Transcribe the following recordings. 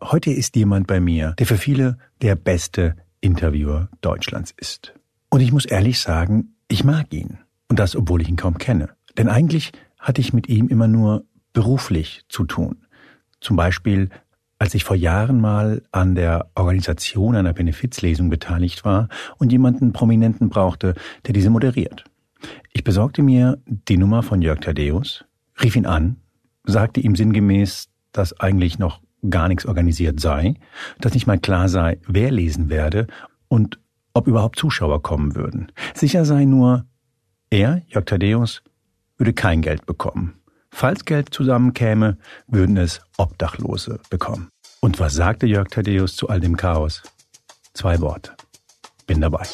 Heute ist jemand bei mir, der für viele der beste Interviewer Deutschlands ist. Und ich muss ehrlich sagen, ich mag ihn. Und das, obwohl ich ihn kaum kenne. Denn eigentlich hatte ich mit ihm immer nur beruflich zu tun. Zum Beispiel, als ich vor Jahren mal an der Organisation einer Benefizlesung beteiligt war und jemanden Prominenten brauchte, der diese moderiert. Ich besorgte mir die Nummer von Jörg Thaddeus, rief ihn an, sagte ihm sinngemäß, dass eigentlich noch gar nichts organisiert sei, dass nicht mal klar sei, wer lesen werde und ob überhaupt Zuschauer kommen würden. Sicher sei nur, er, Jörg Thaddeus, würde kein Geld bekommen. Falls Geld zusammenkäme, würden es Obdachlose bekommen. Und was sagte Jörg Thaddeus zu all dem Chaos? Zwei Worte. Bin dabei.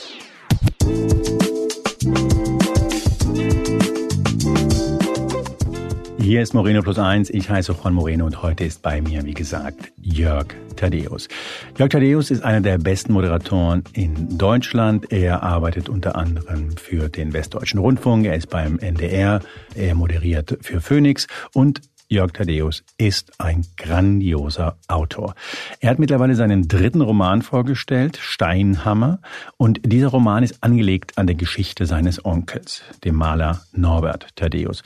Hier ist Moreno Plus Eins. Ich heiße Juan Moreno und heute ist bei mir, wie gesagt, Jörg Thaddeus. Jörg Thaddeus ist einer der besten Moderatoren in Deutschland. Er arbeitet unter anderem für den Westdeutschen Rundfunk. Er ist beim NDR. Er moderiert für Phoenix und Jörg Thaddeus ist ein grandioser Autor. Er hat mittlerweile seinen dritten Roman vorgestellt, Steinhammer, und dieser Roman ist angelegt an der Geschichte seines Onkels, dem Maler Norbert Thaddeus.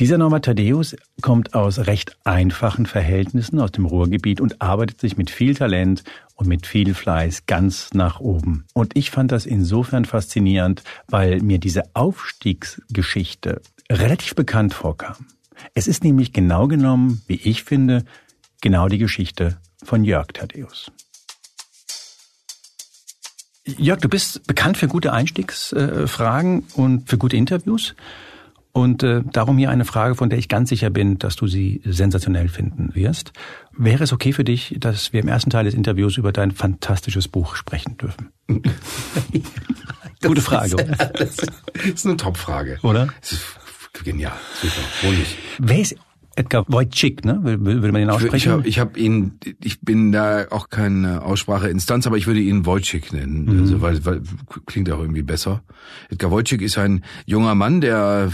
Dieser Norbert Thaddeus kommt aus recht einfachen Verhältnissen aus dem Ruhrgebiet und arbeitet sich mit viel Talent und mit viel Fleiß ganz nach oben. Und ich fand das insofern faszinierend, weil mir diese Aufstiegsgeschichte relativ bekannt vorkam. Es ist nämlich genau genommen, wie ich finde, genau die Geschichte von Jörg Thaddeus. Jörg, du bist bekannt für gute Einstiegsfragen und für gute Interviews. Und äh, darum hier eine Frage, von der ich ganz sicher bin, dass du sie sensationell finden wirst. Wäre es okay für dich, dass wir im ersten Teil des Interviews über dein fantastisches Buch sprechen dürfen? Gute Frage. Ist, das ist eine Top-Frage. Oder? Genial. Super. Ruhig. Wer ist Edgar Wojcik, ne? Würde man den aussprechen? Ich habe ich hab ihn, ich bin da auch keine Ausspracheinstanz, aber ich würde ihn Wojcik nennen, mhm. also weil, weil klingt auch irgendwie besser. Edgar Wojcik ist ein junger Mann, der,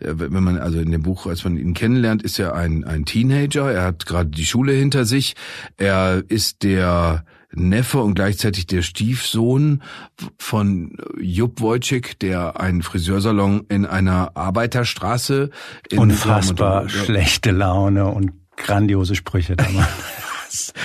äh, wenn man also in dem Buch, als man ihn kennenlernt, ist er ein ein Teenager. Er hat gerade die Schule hinter sich. Er ist der Neffe und gleichzeitig der Stiefsohn von Jupp Wojcik, der einen Friseursalon in einer Arbeiterstraße in Unfassbar schlechte Laune und grandiose Sprüche damals.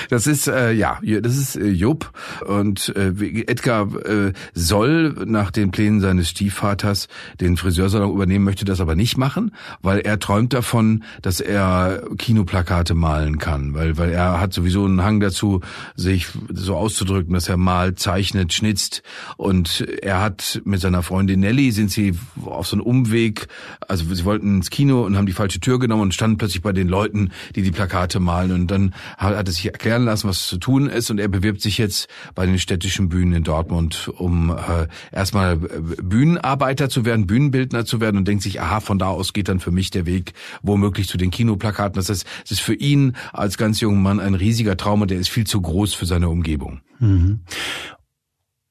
Das ist äh, ja, das ist äh, Jupp. Und äh, Edgar äh, soll nach den Plänen seines Stiefvaters den Friseursalon übernehmen, möchte das aber nicht machen, weil er träumt davon, dass er Kinoplakate malen kann, weil weil er hat sowieso einen Hang dazu, sich so auszudrücken, dass er malt, zeichnet, schnitzt. Und er hat mit seiner Freundin Nelly sind sie auf so einen Umweg, also sie wollten ins Kino und haben die falsche Tür genommen und standen plötzlich bei den Leuten, die die Plakate malen. Und dann hat es sich erklären lassen, was zu tun ist und er bewirbt sich jetzt bei den städtischen Bühnen in Dortmund, um äh, erstmal äh, Bühnenarbeiter zu werden, Bühnenbildner zu werden und denkt sich, aha, von da aus geht dann für mich der Weg womöglich zu den Kinoplakaten. Das heißt, es ist für ihn als ganz junger Mann ein riesiger Traum und der ist viel zu groß für seine Umgebung. Mhm.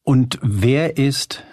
Und wer ist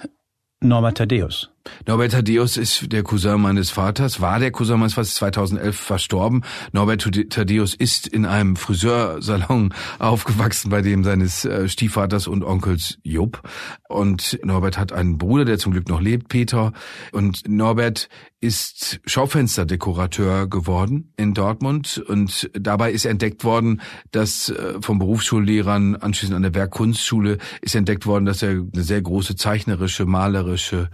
Norbert Thaddeus? Norbert Thaddeus ist der Cousin meines Vaters, war der Cousin meines Vaters, 2011 verstorben. Norbert Thaddeus ist in einem Friseursalon aufgewachsen, bei dem seines äh, Stiefvaters und Onkels Jupp. Und Norbert hat einen Bruder, der zum Glück noch lebt, Peter. Und Norbert ist Schaufensterdekorateur geworden in Dortmund und dabei ist entdeckt worden, dass äh, vom Berufsschullehrern anschließend an der Werkkunstschule ist entdeckt worden, dass er eine sehr große zeichnerische, malerische,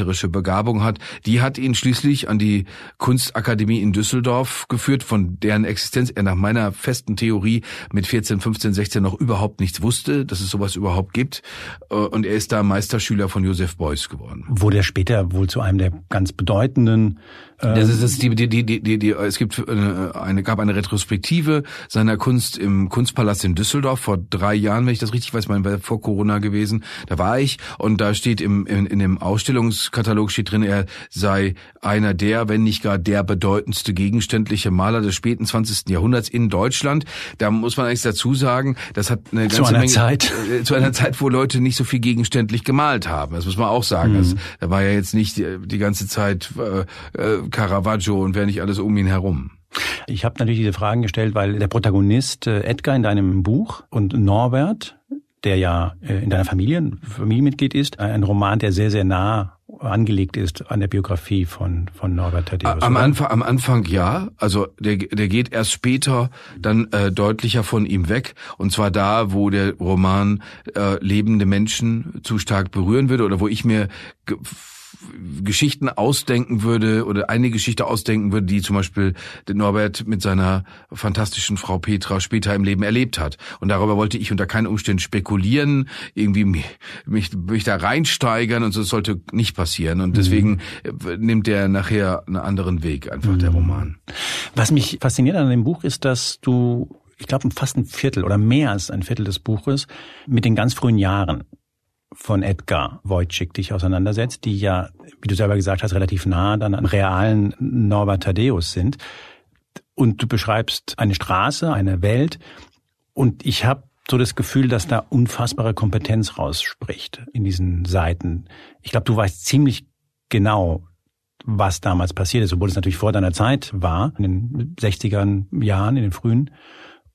gestalterische Begabung hat. Die hat ihn schließlich an die Kunstakademie in Düsseldorf geführt, von deren Existenz er nach meiner festen Theorie mit 14, 15, 16 noch überhaupt nichts wusste, dass es sowas überhaupt gibt. Äh, und er ist da Meisterschüler von Josef Beuys geworden. Wurde er später wohl zu einem der ganz bedeutenden bedeutenden das ist, das ist die, die, die, die, die, die, es gibt eine, eine, gab eine Retrospektive seiner Kunst im Kunstpalast in Düsseldorf vor drei Jahren, wenn ich das richtig weiß, mein war vor Corona gewesen. Da war ich und da steht im, in, in dem Ausstellungskatalog steht drin, er sei einer der, wenn nicht gar der bedeutendste gegenständliche Maler des späten 20. Jahrhunderts in Deutschland. Da muss man eigentlich dazu sagen, das hat eine ganze zu einer Menge, Zeit, äh, zu einer Zeit, wo Leute nicht so viel gegenständlich gemalt haben. Das muss man auch sagen. Mhm. Das, da war ja jetzt nicht die, die ganze Zeit äh, äh, Caravaggio und wer nicht alles um ihn herum. Ich habe natürlich diese Fragen gestellt, weil der Protagonist äh, Edgar in deinem Buch und Norbert, der ja äh, in deiner Familie Familienmitglied ist, ein Roman, der sehr, sehr nah angelegt ist an der Biografie von, von Norbert Thaddeus. Am Anfang, am Anfang ja, also der, der geht erst später dann äh, deutlicher von ihm weg und zwar da, wo der Roman äh, lebende Menschen zu stark berühren würde oder wo ich mir Geschichten ausdenken würde oder eine Geschichte ausdenken würde, die zum Beispiel Norbert mit seiner fantastischen Frau Petra später im Leben erlebt hat. Und darüber wollte ich unter keinen Umständen spekulieren, irgendwie mich, mich, mich da reinsteigern und so das sollte nicht passieren. Und deswegen mhm. nimmt er nachher einen anderen Weg, einfach mhm. der Roman. Was mich fasziniert an dem Buch ist, dass du ich glaube, fast ein Viertel oder mehr als ein Viertel des Buches mit den ganz frühen Jahren von Edgar Wojcik dich auseinandersetzt, die ja, wie du selber gesagt hast, relativ nah dann an realen Norbert Thaddeus sind. Und du beschreibst eine Straße, eine Welt. Und ich habe so das Gefühl, dass da unfassbare Kompetenz rausspricht in diesen Seiten. Ich glaube, du weißt ziemlich genau, was damals passiert ist, obwohl es natürlich vor deiner Zeit war, in den 60er Jahren, in den frühen.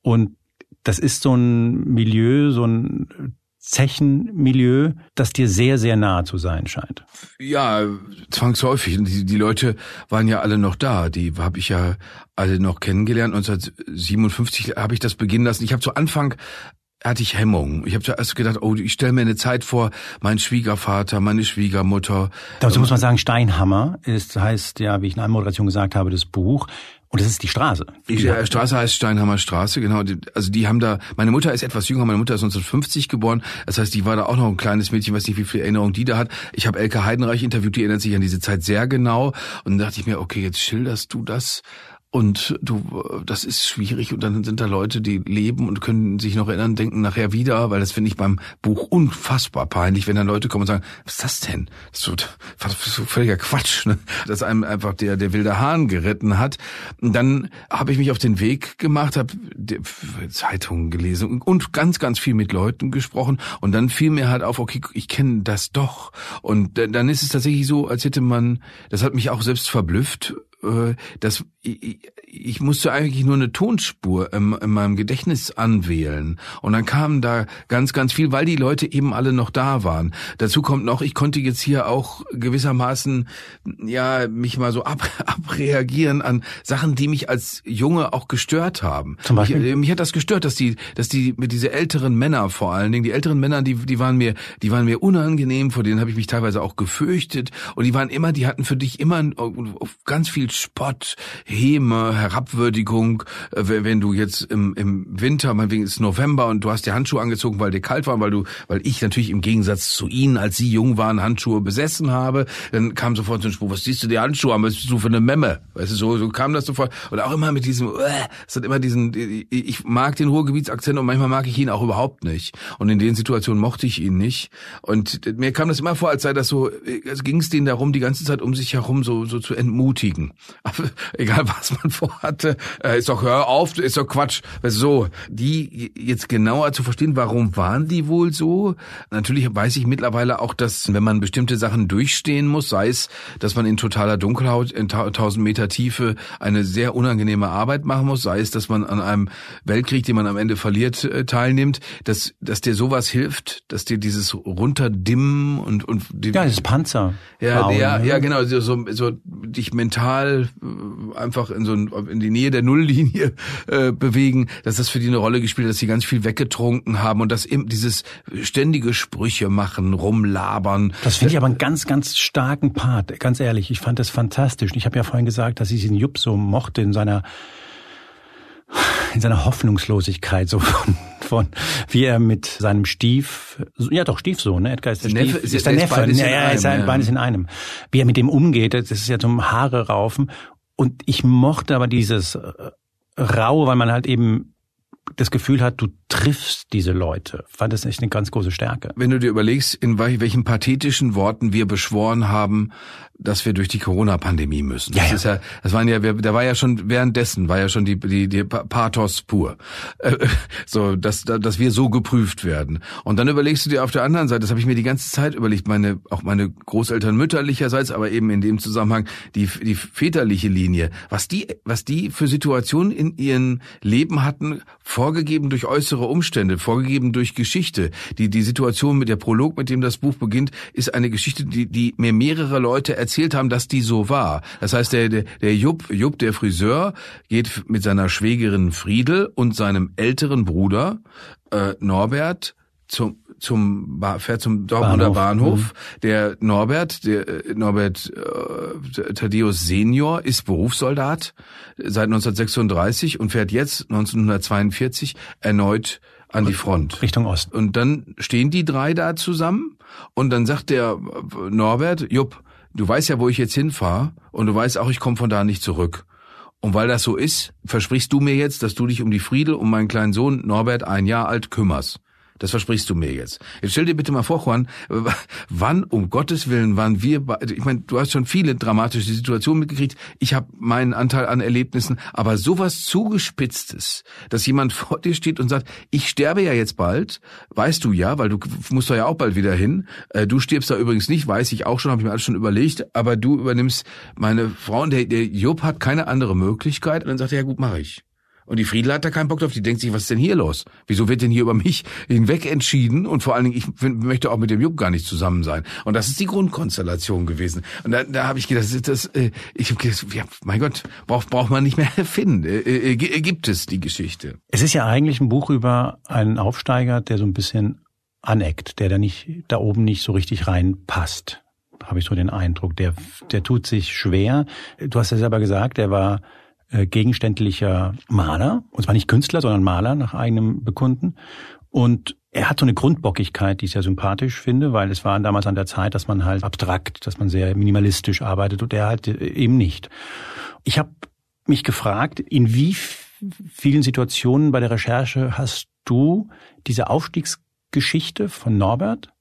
Und das ist so ein Milieu, so ein Zechenmilieu, das dir sehr, sehr nahe zu sein scheint. Ja, zwangsläufig. Die, die Leute waren ja alle noch da. Die habe ich ja alle noch kennengelernt. 1957 habe ich das beginnen lassen. Ich habe zu Anfang hatte ich Hemmung. Ich habe zuerst gedacht, oh, ich stelle mir eine Zeit vor, mein Schwiegervater, meine Schwiegermutter. Dazu muss man sagen, Steinhammer ist, heißt ja, wie ich in der Moderation gesagt habe, das Buch. Und das ist die Straße. Die ja, Straße heißt Steinhammer Straße, genau. Also die haben da, meine Mutter ist etwas jünger, meine Mutter ist 1950 geboren. Das heißt, die war da auch noch ein kleines Mädchen, weiß nicht, wie viel Erinnerung die da hat. Ich habe Elke Heidenreich interviewt, die erinnert sich an diese Zeit sehr genau. Und dann dachte ich mir, okay, jetzt schilderst du das und du, das ist schwierig und dann sind da Leute, die leben und können sich noch erinnern, denken nachher wieder, weil das finde ich beim Buch unfassbar peinlich, wenn dann Leute kommen und sagen, was ist das denn? Das ist so, so völliger Quatsch, ne? dass einem einfach der, der wilde Hahn geritten hat. Und dann habe ich mich auf den Weg gemacht, habe Zeitungen gelesen und ganz, ganz viel mit Leuten gesprochen und dann fiel mir halt auf, okay, ich kenne das doch. Und dann ist es tatsächlich so, als hätte man, das hat mich auch selbst verblüfft, äh, dass ich, ich musste eigentlich nur eine Tonspur in, in, meinem Gedächtnis anwählen. Und dann kam da ganz, ganz viel, weil die Leute eben alle noch da waren. Dazu kommt noch, ich konnte jetzt hier auch gewissermaßen, ja, mich mal so ab, abreagieren an Sachen, die mich als Junge auch gestört haben. Zum Beispiel? Mich, mich hat das gestört, dass die, dass die, mit diese älteren Männer vor allen Dingen, die älteren Männer, die, die waren mir, die waren mir unangenehm, vor denen habe ich mich teilweise auch gefürchtet. Und die waren immer, die hatten für dich immer ganz viel Spott, Häme, Herabwürdigung, äh, wenn du jetzt im, im Winter, meinetwegen ist November und du hast dir Handschuhe angezogen, weil dir kalt war, weil du, weil ich natürlich im Gegensatz zu ihnen, als sie jung waren, Handschuhe besessen habe, dann kam sofort so ein Spruch, was siehst du die Handschuhe an, was bist du für eine Memme? Weißt du, so, so kam das sofort. Und auch immer mit diesem, äh, es hat immer diesen, ich mag den Ruhrgebietsakzent und manchmal mag ich ihn auch überhaupt nicht. Und in den Situationen mochte ich ihn nicht. Und mir kam das immer vor, als sei das so, es ging es denen darum, die ganze Zeit um sich herum so, so zu entmutigen. Aber egal was man vorhatte, äh, ist doch, hör auf, ist doch Quatsch. So, die jetzt genauer zu verstehen, warum waren die wohl so? Natürlich weiß ich mittlerweile auch, dass wenn man bestimmte Sachen durchstehen muss, sei es, dass man in totaler Dunkelhaut in 1000 Meter Tiefe eine sehr unangenehme Arbeit machen muss, sei es, dass man an einem Weltkrieg, den man am Ende verliert, äh, teilnimmt, dass, dass dir sowas hilft, dass dir dieses runterdimmen und, und die, ja, das Panzer. Ja, ja, ja, genau, so, so, so dich mental äh, einfach in so ein, in die Nähe der Nulllinie äh, bewegen, dass das für die eine Rolle gespielt hat, dass sie ganz viel weggetrunken haben und dass eben dieses ständige Sprüche machen, rumlabern. Das finde ich aber einen ganz, ganz starken Part, ganz ehrlich. Ich fand das fantastisch. Ich habe ja vorhin gesagt, dass ich den Jupp so mochte in seiner in seiner Hoffnungslosigkeit so von, von wie er mit seinem Stief ja doch Stiefsohn ne? Edgar ist der, der Stief Neffe, ist, ist der Neffe ja, ja, ist ein, ja. beides in einem. Wie er mit dem umgeht das ist ja zum Haare raufen. Und ich mochte aber dieses äh, Rau, weil man halt eben das Gefühl hat, du triffst diese Leute. Fand das echt eine ganz große Stärke. Wenn du dir überlegst, in welchen pathetischen Worten wir beschworen haben, dass wir durch die Corona-Pandemie müssen. Ja, das ja. ist ja, das waren ja, da war ja schon währenddessen war ja schon die die, die Pathos pur, äh, so dass dass wir so geprüft werden. Und dann überlegst du dir auf der anderen Seite, das habe ich mir die ganze Zeit überlegt, meine auch meine Großeltern mütterlicherseits, aber eben in dem Zusammenhang die die väterliche Linie, was die was die für Situationen in ihrem Leben hatten, vorgegeben durch äußere Umstände, vorgegeben durch Geschichte. Die die Situation mit der Prolog, mit dem das Buch beginnt, ist eine Geschichte, die die mir mehrere Leute erzählt haben, dass die so war. Das heißt, der, der, der Jupp, Jupp, der Friseur, geht mit seiner Schwägerin Friedel und seinem älteren Bruder äh, Norbert zum zum fährt zum Dortmunder Bahnhof. Bahnhof. Mhm. Der Norbert, der äh, Norbert äh, Thaddeus Senior ist Berufssoldat seit 1936 und fährt jetzt 1942 erneut an die Front. Richtung Ost. Und dann stehen die drei da zusammen und dann sagt der Norbert, Jupp, du weißt ja, wo ich jetzt hinfahre und du weißt auch, ich komme von da nicht zurück. Und weil das so ist, versprichst du mir jetzt, dass du dich um die Friedel, um meinen kleinen Sohn Norbert, ein Jahr alt, kümmerst. Das versprichst du mir jetzt. Jetzt stell dir bitte mal vor, Juan, wann um Gottes Willen waren wir, ich meine, du hast schon viele dramatische Situationen mitgekriegt. Ich habe meinen Anteil an Erlebnissen, aber sowas zugespitztes, dass jemand vor dir steht und sagt, ich sterbe ja jetzt bald, weißt du ja, weil du musst da ja auch bald wieder hin. Äh, du stirbst da übrigens nicht, weiß ich auch schon, habe ich mir alles schon überlegt, aber du übernimmst meine Frau und der, der Job hat keine andere Möglichkeit. Und dann sagt er, ja gut, mache ich. Und die Friedel hat da keinen Bock drauf. Die denkt sich, was ist denn hier los? Wieso wird denn hier über mich hinweg entschieden? Und vor allen Dingen, ich möchte auch mit dem Jupp gar nicht zusammen sein. Und das ist die Grundkonstellation gewesen. Und da, da habe ich gedacht, das, das, äh, ich habe gedacht, ja, mein Gott, braucht braucht man nicht mehr erfinden. Äh, äh, gibt es die Geschichte? Es ist ja eigentlich ein Buch über einen Aufsteiger, der so ein bisschen aneckt, der da nicht da oben nicht so richtig reinpasst. Habe ich so den Eindruck. Der, der tut sich schwer. Du hast ja selber gesagt, der war äh, gegenständlicher Maler, und zwar nicht Künstler, sondern Maler nach eigenem Bekunden. Und er hat so eine Grundbockigkeit, die ich sehr sympathisch finde, weil es war damals an der Zeit, dass man halt abstrakt, dass man sehr minimalistisch arbeitet und er halt eben nicht. Ich habe mich gefragt, in wie vielen Situationen bei der Recherche hast du diese Aufstiegsgeschichte von Norbert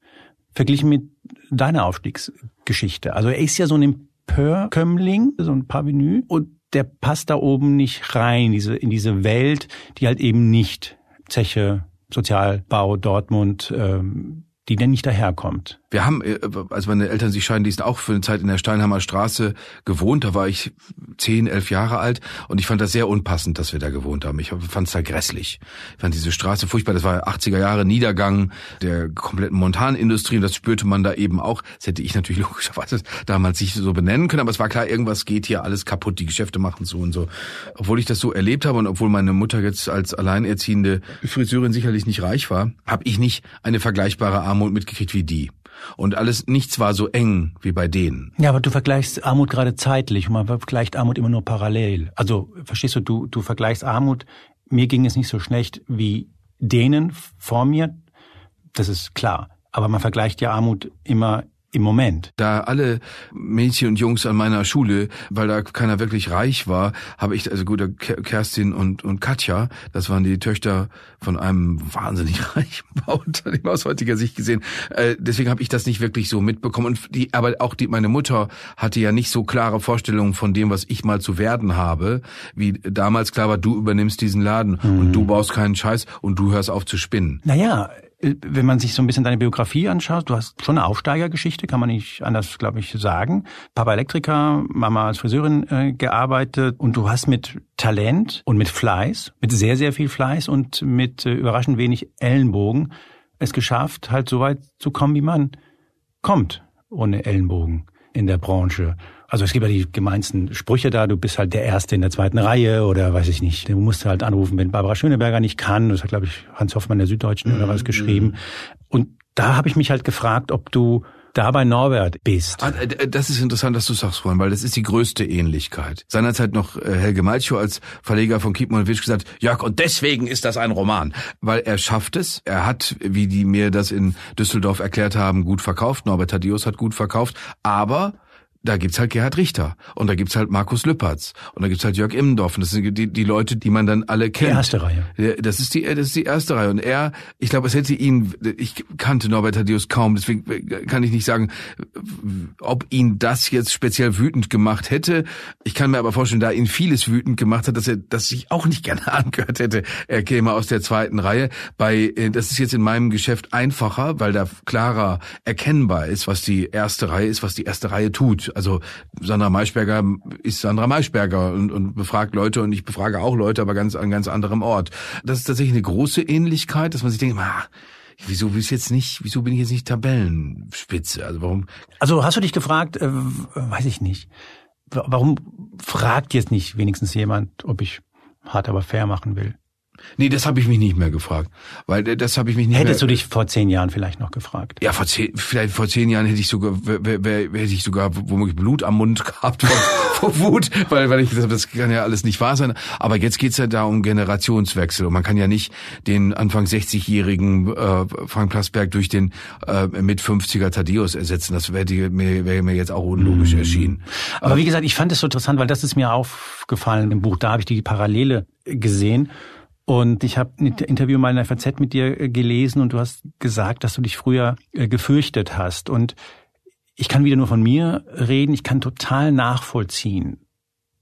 verglichen mit deiner Aufstiegsgeschichte? Also er ist ja so ein Empörkömmling, so ein Parvenu und der passt da oben nicht rein, diese, in diese Welt, die halt eben nicht Zeche, Sozialbau, Dortmund, ähm, die denn nicht daherkommt. Wir haben, äh, als meine Eltern sich scheiden ließen, auch für eine Zeit in der Steinheimer Straße gewohnt. Da war ich zehn, elf Jahre alt und ich fand das sehr unpassend, dass wir da gewohnt haben. Ich fand es da grässlich. Ich fand diese Straße furchtbar. Das war 80er Jahre Niedergang der kompletten Montanindustrie und das spürte man da eben auch. Das hätte ich natürlich logischerweise damals nicht so benennen können, aber es war klar, irgendwas geht hier alles kaputt. Die Geschäfte machen so und so. Obwohl ich das so erlebt habe und obwohl meine Mutter jetzt als alleinerziehende Friseurin sicherlich nicht reich war, habe ich nicht eine vergleichbare Armut mitgekriegt wie die. Und alles, nichts war so eng wie bei denen. Ja, aber du vergleichst Armut gerade zeitlich und man vergleicht Armut immer nur parallel. Also, verstehst du, du, du vergleichst Armut, mir ging es nicht so schlecht wie denen vor mir. Das ist klar. Aber man vergleicht ja Armut immer im Moment. Da alle Mädchen und Jungs an meiner Schule, weil da keiner wirklich reich war, habe ich, also gut, Kerstin und, und Katja, das waren die Töchter von einem wahnsinnig reichen Bauunternehmen aus heutiger Sicht gesehen. Äh, deswegen habe ich das nicht wirklich so mitbekommen. Und die, aber auch die, meine Mutter hatte ja nicht so klare Vorstellungen von dem, was ich mal zu werden habe, wie damals klar war, du übernimmst diesen Laden mhm. und du baust keinen Scheiß und du hörst auf zu spinnen. Naja, wenn man sich so ein bisschen deine Biografie anschaut, du hast schon eine Aufsteigergeschichte, kann man nicht anders, glaube ich, sagen. Papa Elektriker, Mama als Friseurin äh, gearbeitet und du hast mit Talent und mit Fleiß, mit sehr, sehr viel Fleiß und mit äh, überraschend wenig Ellenbogen es geschafft, halt so weit zu kommen, wie man kommt, ohne Ellenbogen in der Branche. Also es gibt ja die gemeinsten Sprüche da, du bist halt der Erste in der zweiten Reihe oder weiß ich nicht. Du musst halt anrufen, wenn Barbara Schöneberger nicht kann. Das hat, glaube ich, Hans Hoffmann der Süddeutschen oder was mhm. geschrieben. Und da habe ich mich halt gefragt, ob du da bei Norbert bist. Ah, das ist interessant, dass du sagst, Freund, weil das ist die größte Ähnlichkeit. Seinerzeit noch äh, Helge Malchow als Verleger von Kiepmann Witsch gesagt, Jörg, und deswegen ist das ein Roman. Weil er schafft es. Er hat, wie die mir das in Düsseldorf erklärt haben, gut verkauft. Norbert Thaddeus hat gut verkauft. Aber da gibt's halt Gerhard Richter und da gibt's halt Markus Lüppertz und da gibt's halt Jörg Immendorf und das sind die, die Leute, die man dann alle kennt. Die erste Reihe. Das ist die, das ist die erste Reihe und er, ich glaube, es hätte ihn, ich kannte Norbert Thaddeus kaum, deswegen kann ich nicht sagen, ob ihn das jetzt speziell wütend gemacht hätte. Ich kann mir aber vorstellen, da ihn vieles wütend gemacht hat, dass er, dass ich auch nicht gerne angehört hätte. Er käme aus der zweiten Reihe. Bei, äh, das ist jetzt in meinem Geschäft einfacher, weil da klarer erkennbar ist, was die erste Reihe ist, was die erste Reihe tut. Also Sandra Maischberger ist Sandra Maischberger und, und befragt Leute und ich befrage auch Leute, aber ganz an ganz anderem Ort. Das ist tatsächlich eine große Ähnlichkeit, dass man sich denkt, ah, wieso bist jetzt nicht, wieso bin ich jetzt nicht Tabellenspitze? Also warum? Also hast du dich gefragt, äh, weiß ich nicht. Warum fragt jetzt nicht wenigstens jemand, ob ich hart aber fair machen will? Nee, das habe ich mich nicht mehr gefragt, weil äh, das habe ich mich nicht Hättest mehr, du dich vor zehn Jahren vielleicht noch gefragt? Ja, vor zehn, vielleicht vor zehn Jahren hätte ich sogar, hätte ich sogar womöglich Blut am Mund gehabt vor, vor Wut, weil, weil ich gesagt habe, das kann ja alles nicht wahr sein. Aber jetzt geht's ja da um Generationswechsel und man kann ja nicht den Anfang 60-jährigen äh, Frank Plasberg durch den äh, mit 50er Thaddeus ersetzen. Das wäre mir, wär mir jetzt auch unlogisch mm. erschienen. Aber wie gesagt, ich fand es so interessant, weil das ist mir aufgefallen im Buch. Da habe ich die Parallele gesehen. Und ich habe ein Interview mal in der FAZ mit dir äh, gelesen und du hast gesagt, dass du dich früher äh, gefürchtet hast. Und ich kann wieder nur von mir reden. Ich kann total nachvollziehen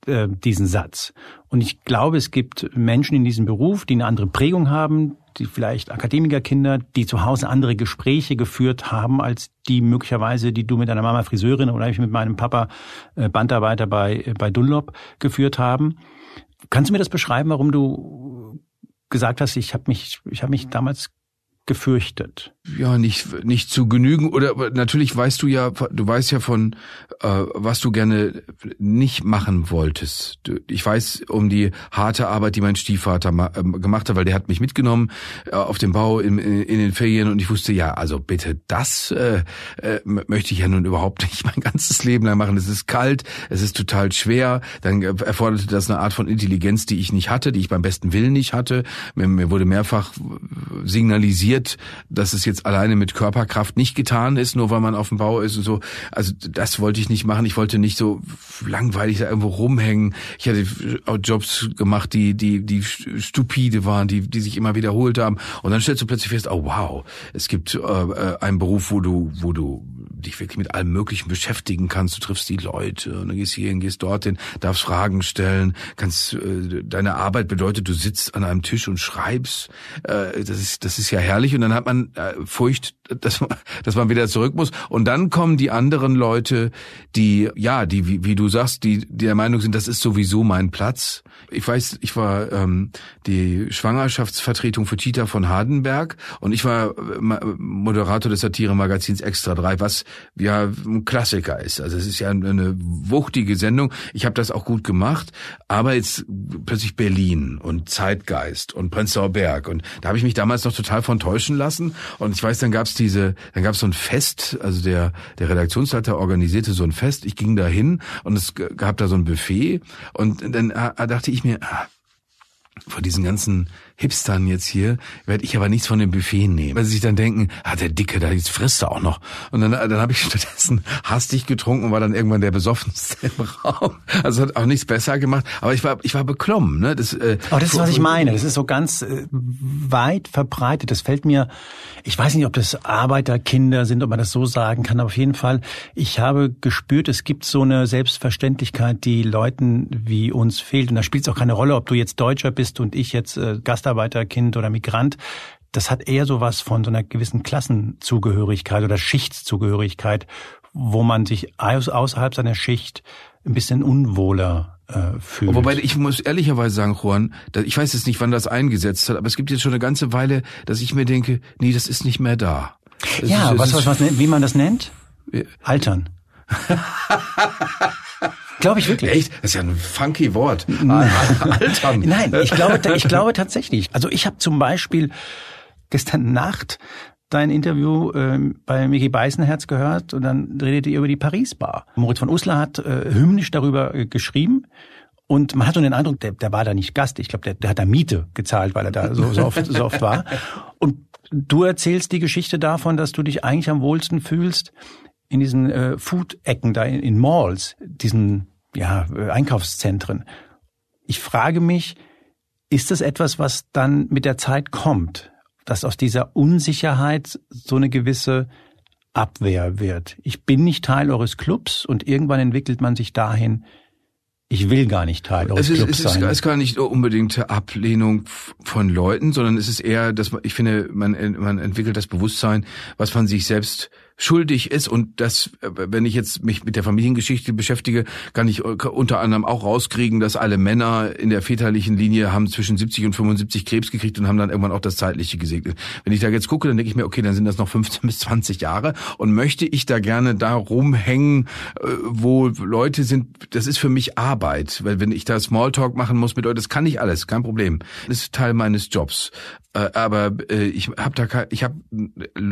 äh, diesen Satz. Und ich glaube, es gibt Menschen in diesem Beruf, die eine andere Prägung haben, die vielleicht Akademikerkinder, die zu Hause andere Gespräche geführt haben, als die möglicherweise, die du mit deiner Mama Friseurin oder ich mit meinem Papa Bandarbeiter bei, bei Dunlop geführt haben. Kannst du mir das beschreiben, warum du gesagt hast, ich habe mich, ich habe mich damals gefürchtet. Ja, nicht nicht zu genügen oder natürlich weißt du ja, du weißt ja von äh, was du gerne nicht machen wolltest. Du, ich weiß um die harte Arbeit, die mein Stiefvater äh, gemacht hat, weil der hat mich mitgenommen äh, auf dem Bau in, in, in, den Ferien und ich wusste ja, also bitte das äh, äh, möchte ich ja nun überhaupt nicht mein ganzes Leben lang machen. Es ist kalt, es ist total schwer, dann erforderte das eine Art von Intelligenz, die ich nicht hatte, die ich beim besten Willen nicht hatte. Mir, mir wurde mehrfach signalisiert dass es jetzt alleine mit Körperkraft nicht getan ist, nur weil man auf dem Bau ist und so. Also das wollte ich nicht machen. Ich wollte nicht so langweilig da irgendwo rumhängen. Ich hatte auch Jobs gemacht, die die die stupide waren, die die sich immer wiederholt haben. Und dann stellst du plötzlich fest, oh wow, es gibt äh, äh einen Beruf, wo du wo du dich wirklich mit allem Möglichen beschäftigen kannst. Du triffst die Leute und dann gehst hierhin, gehst dorthin, darfst Fragen stellen, kannst äh, deine Arbeit bedeutet, du sitzt an einem Tisch und schreibst. Äh, das ist das ist ja herrlich und dann hat man äh, Furcht, dass man, dass man wieder zurück muss und dann kommen die anderen Leute, die ja, die wie, wie du sagst, die, die der Meinung sind, das ist sowieso mein Platz. Ich weiß, ich war ähm, die Schwangerschaftsvertretung für Tita von Hardenberg und ich war äh, Moderator des Satire-Magazins Extra 3, was ja ein Klassiker ist. Also es ist ja eine wuchtige Sendung. Ich habe das auch gut gemacht, aber jetzt plötzlich Berlin und Zeitgeist und Prenzlauer Berg und da habe ich mich damals noch total von täuschen lassen und ich weiß, dann gab's diese, dann gab's so ein Fest, also der der Redaktionsleiter organisierte so ein Fest. Ich ging da hin und es gab da so ein Buffet und dann äh, dachte ich mir, ah, vor diesen ganzen Hipstern jetzt hier, werde ich aber nichts von dem Buffet nehmen. Weil sie sich dann denken, ah, der Dicke, da jetzt frisst er auch noch. Und dann, dann habe ich stattdessen hastig getrunken und war dann irgendwann der besoffenste im Raum. Also hat auch nichts besser gemacht. Aber ich war, ich war beklommen. Ne? Das, äh, aber das ist, was ich meine. Das ist so ganz äh, weit verbreitet. Das fällt mir, ich weiß nicht, ob das Arbeiterkinder sind, ob man das so sagen kann, aber auf jeden Fall, ich habe gespürt, es gibt so eine Selbstverständlichkeit, die Leuten wie uns fehlt. Und da spielt es auch keine Rolle, ob du jetzt Deutscher bist und ich jetzt äh, Gastarbeiter Gastarbeiterkind oder Migrant, das hat eher so was von so einer gewissen Klassenzugehörigkeit oder Schichtszugehörigkeit, wo man sich außerhalb seiner Schicht ein bisschen unwohler äh, fühlt. Wobei ich muss ehrlicherweise sagen, Juan, ich weiß jetzt nicht, wann das eingesetzt hat, aber es gibt jetzt schon eine ganze Weile, dass ich mir denke, nee, das ist nicht mehr da. Es ja, ist, was, was, was, wie man das nennt? Altern. Glaube ich wirklich. Echt? Das ist ja ein funky Wort. Altern. Nein, ich glaube, ich glaube tatsächlich. Also ich habe zum Beispiel gestern Nacht dein Interview äh, bei Mickey Beißenherz gehört und dann redet ihr über die Paris-Bar. Moritz von Uslar hat äh, hymnisch darüber äh, geschrieben und man hat so den Eindruck, der, der war da nicht Gast. Ich glaube, der, der hat da Miete gezahlt, weil er da so, so, oft, so oft war. Und du erzählst die Geschichte davon, dass du dich eigentlich am wohlsten fühlst in diesen äh, Food-Ecken da in, in Malls, diesen ja, Einkaufszentren. Ich frage mich, ist das etwas, was dann mit der Zeit kommt, dass aus dieser Unsicherheit so eine gewisse Abwehr wird? Ich bin nicht Teil eures Clubs und irgendwann entwickelt man sich dahin, ich will gar nicht Teil eures es ist, Clubs es ist, sein. Es ist gar nicht unbedingt Ablehnung von Leuten, sondern es ist eher, dass man, ich finde, man, man entwickelt das Bewusstsein, was man sich selbst schuldig ist und das, wenn ich jetzt mich mit der Familiengeschichte beschäftige, kann ich unter anderem auch rauskriegen, dass alle Männer in der väterlichen Linie haben zwischen 70 und 75 Krebs gekriegt und haben dann irgendwann auch das Zeitliche gesegnet. Wenn ich da jetzt gucke, dann denke ich mir, okay, dann sind das noch 15 bis 20 Jahre und möchte ich da gerne da rumhängen, äh, wo Leute sind, das ist für mich Arbeit, weil wenn ich da Smalltalk machen muss mit Leuten, das kann ich alles, kein Problem. Das ist Teil meines Jobs. Äh, aber äh, ich habe da ich habe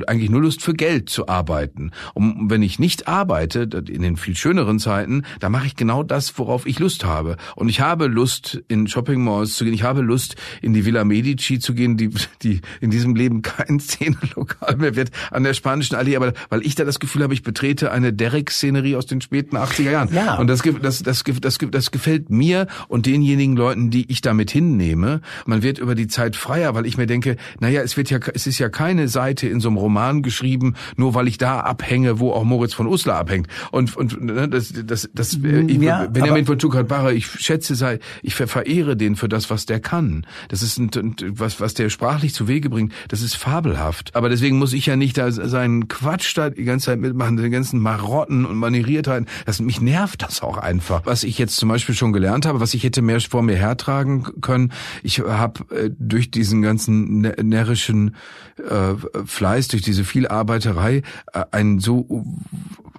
eigentlich nur Lust für Geld zu arbeiten. Und wenn ich nicht arbeite, in den viel schöneren Zeiten, da mache ich genau das, worauf ich Lust habe. Und ich habe Lust in Shopping Malls zu gehen. Ich habe Lust in die Villa Medici zu gehen, die die in diesem Leben kein Szenelokal mehr wird an der spanischen Allee, aber weil ich da das Gefühl habe, ich betrete eine Derrick-Szenerie aus den späten 80er Jahren. Ja. Und das das das das das gefällt mir und denjenigen Leuten, die ich damit hinnehme. Man wird über die Zeit freier, weil ich mir denke, naja, es wird ja, es ist ja keine Seite in so einem Roman geschrieben, nur weil ich da abhänge, wo auch Moritz von Uslar abhängt. Und, und ne, das, das, das, äh, ich, ja, Benjamin von Stuttgart-Barre, ich schätze, sei, ich verehre den für das, was der kann. Das ist ein, was, was der sprachlich zu Wege bringt, das ist fabelhaft. Aber deswegen muss ich ja nicht da seinen Quatsch da die ganze Zeit mitmachen, den ganzen Marotten und Manieriertheiten. Das, mich nervt das auch einfach. Was ich jetzt zum Beispiel schon gelernt habe, was ich hätte mehr vor mir hertragen können, ich habe äh, durch diesen ganzen närrischen äh, Fleiß, durch diese Vielarbeiterei äh, eine so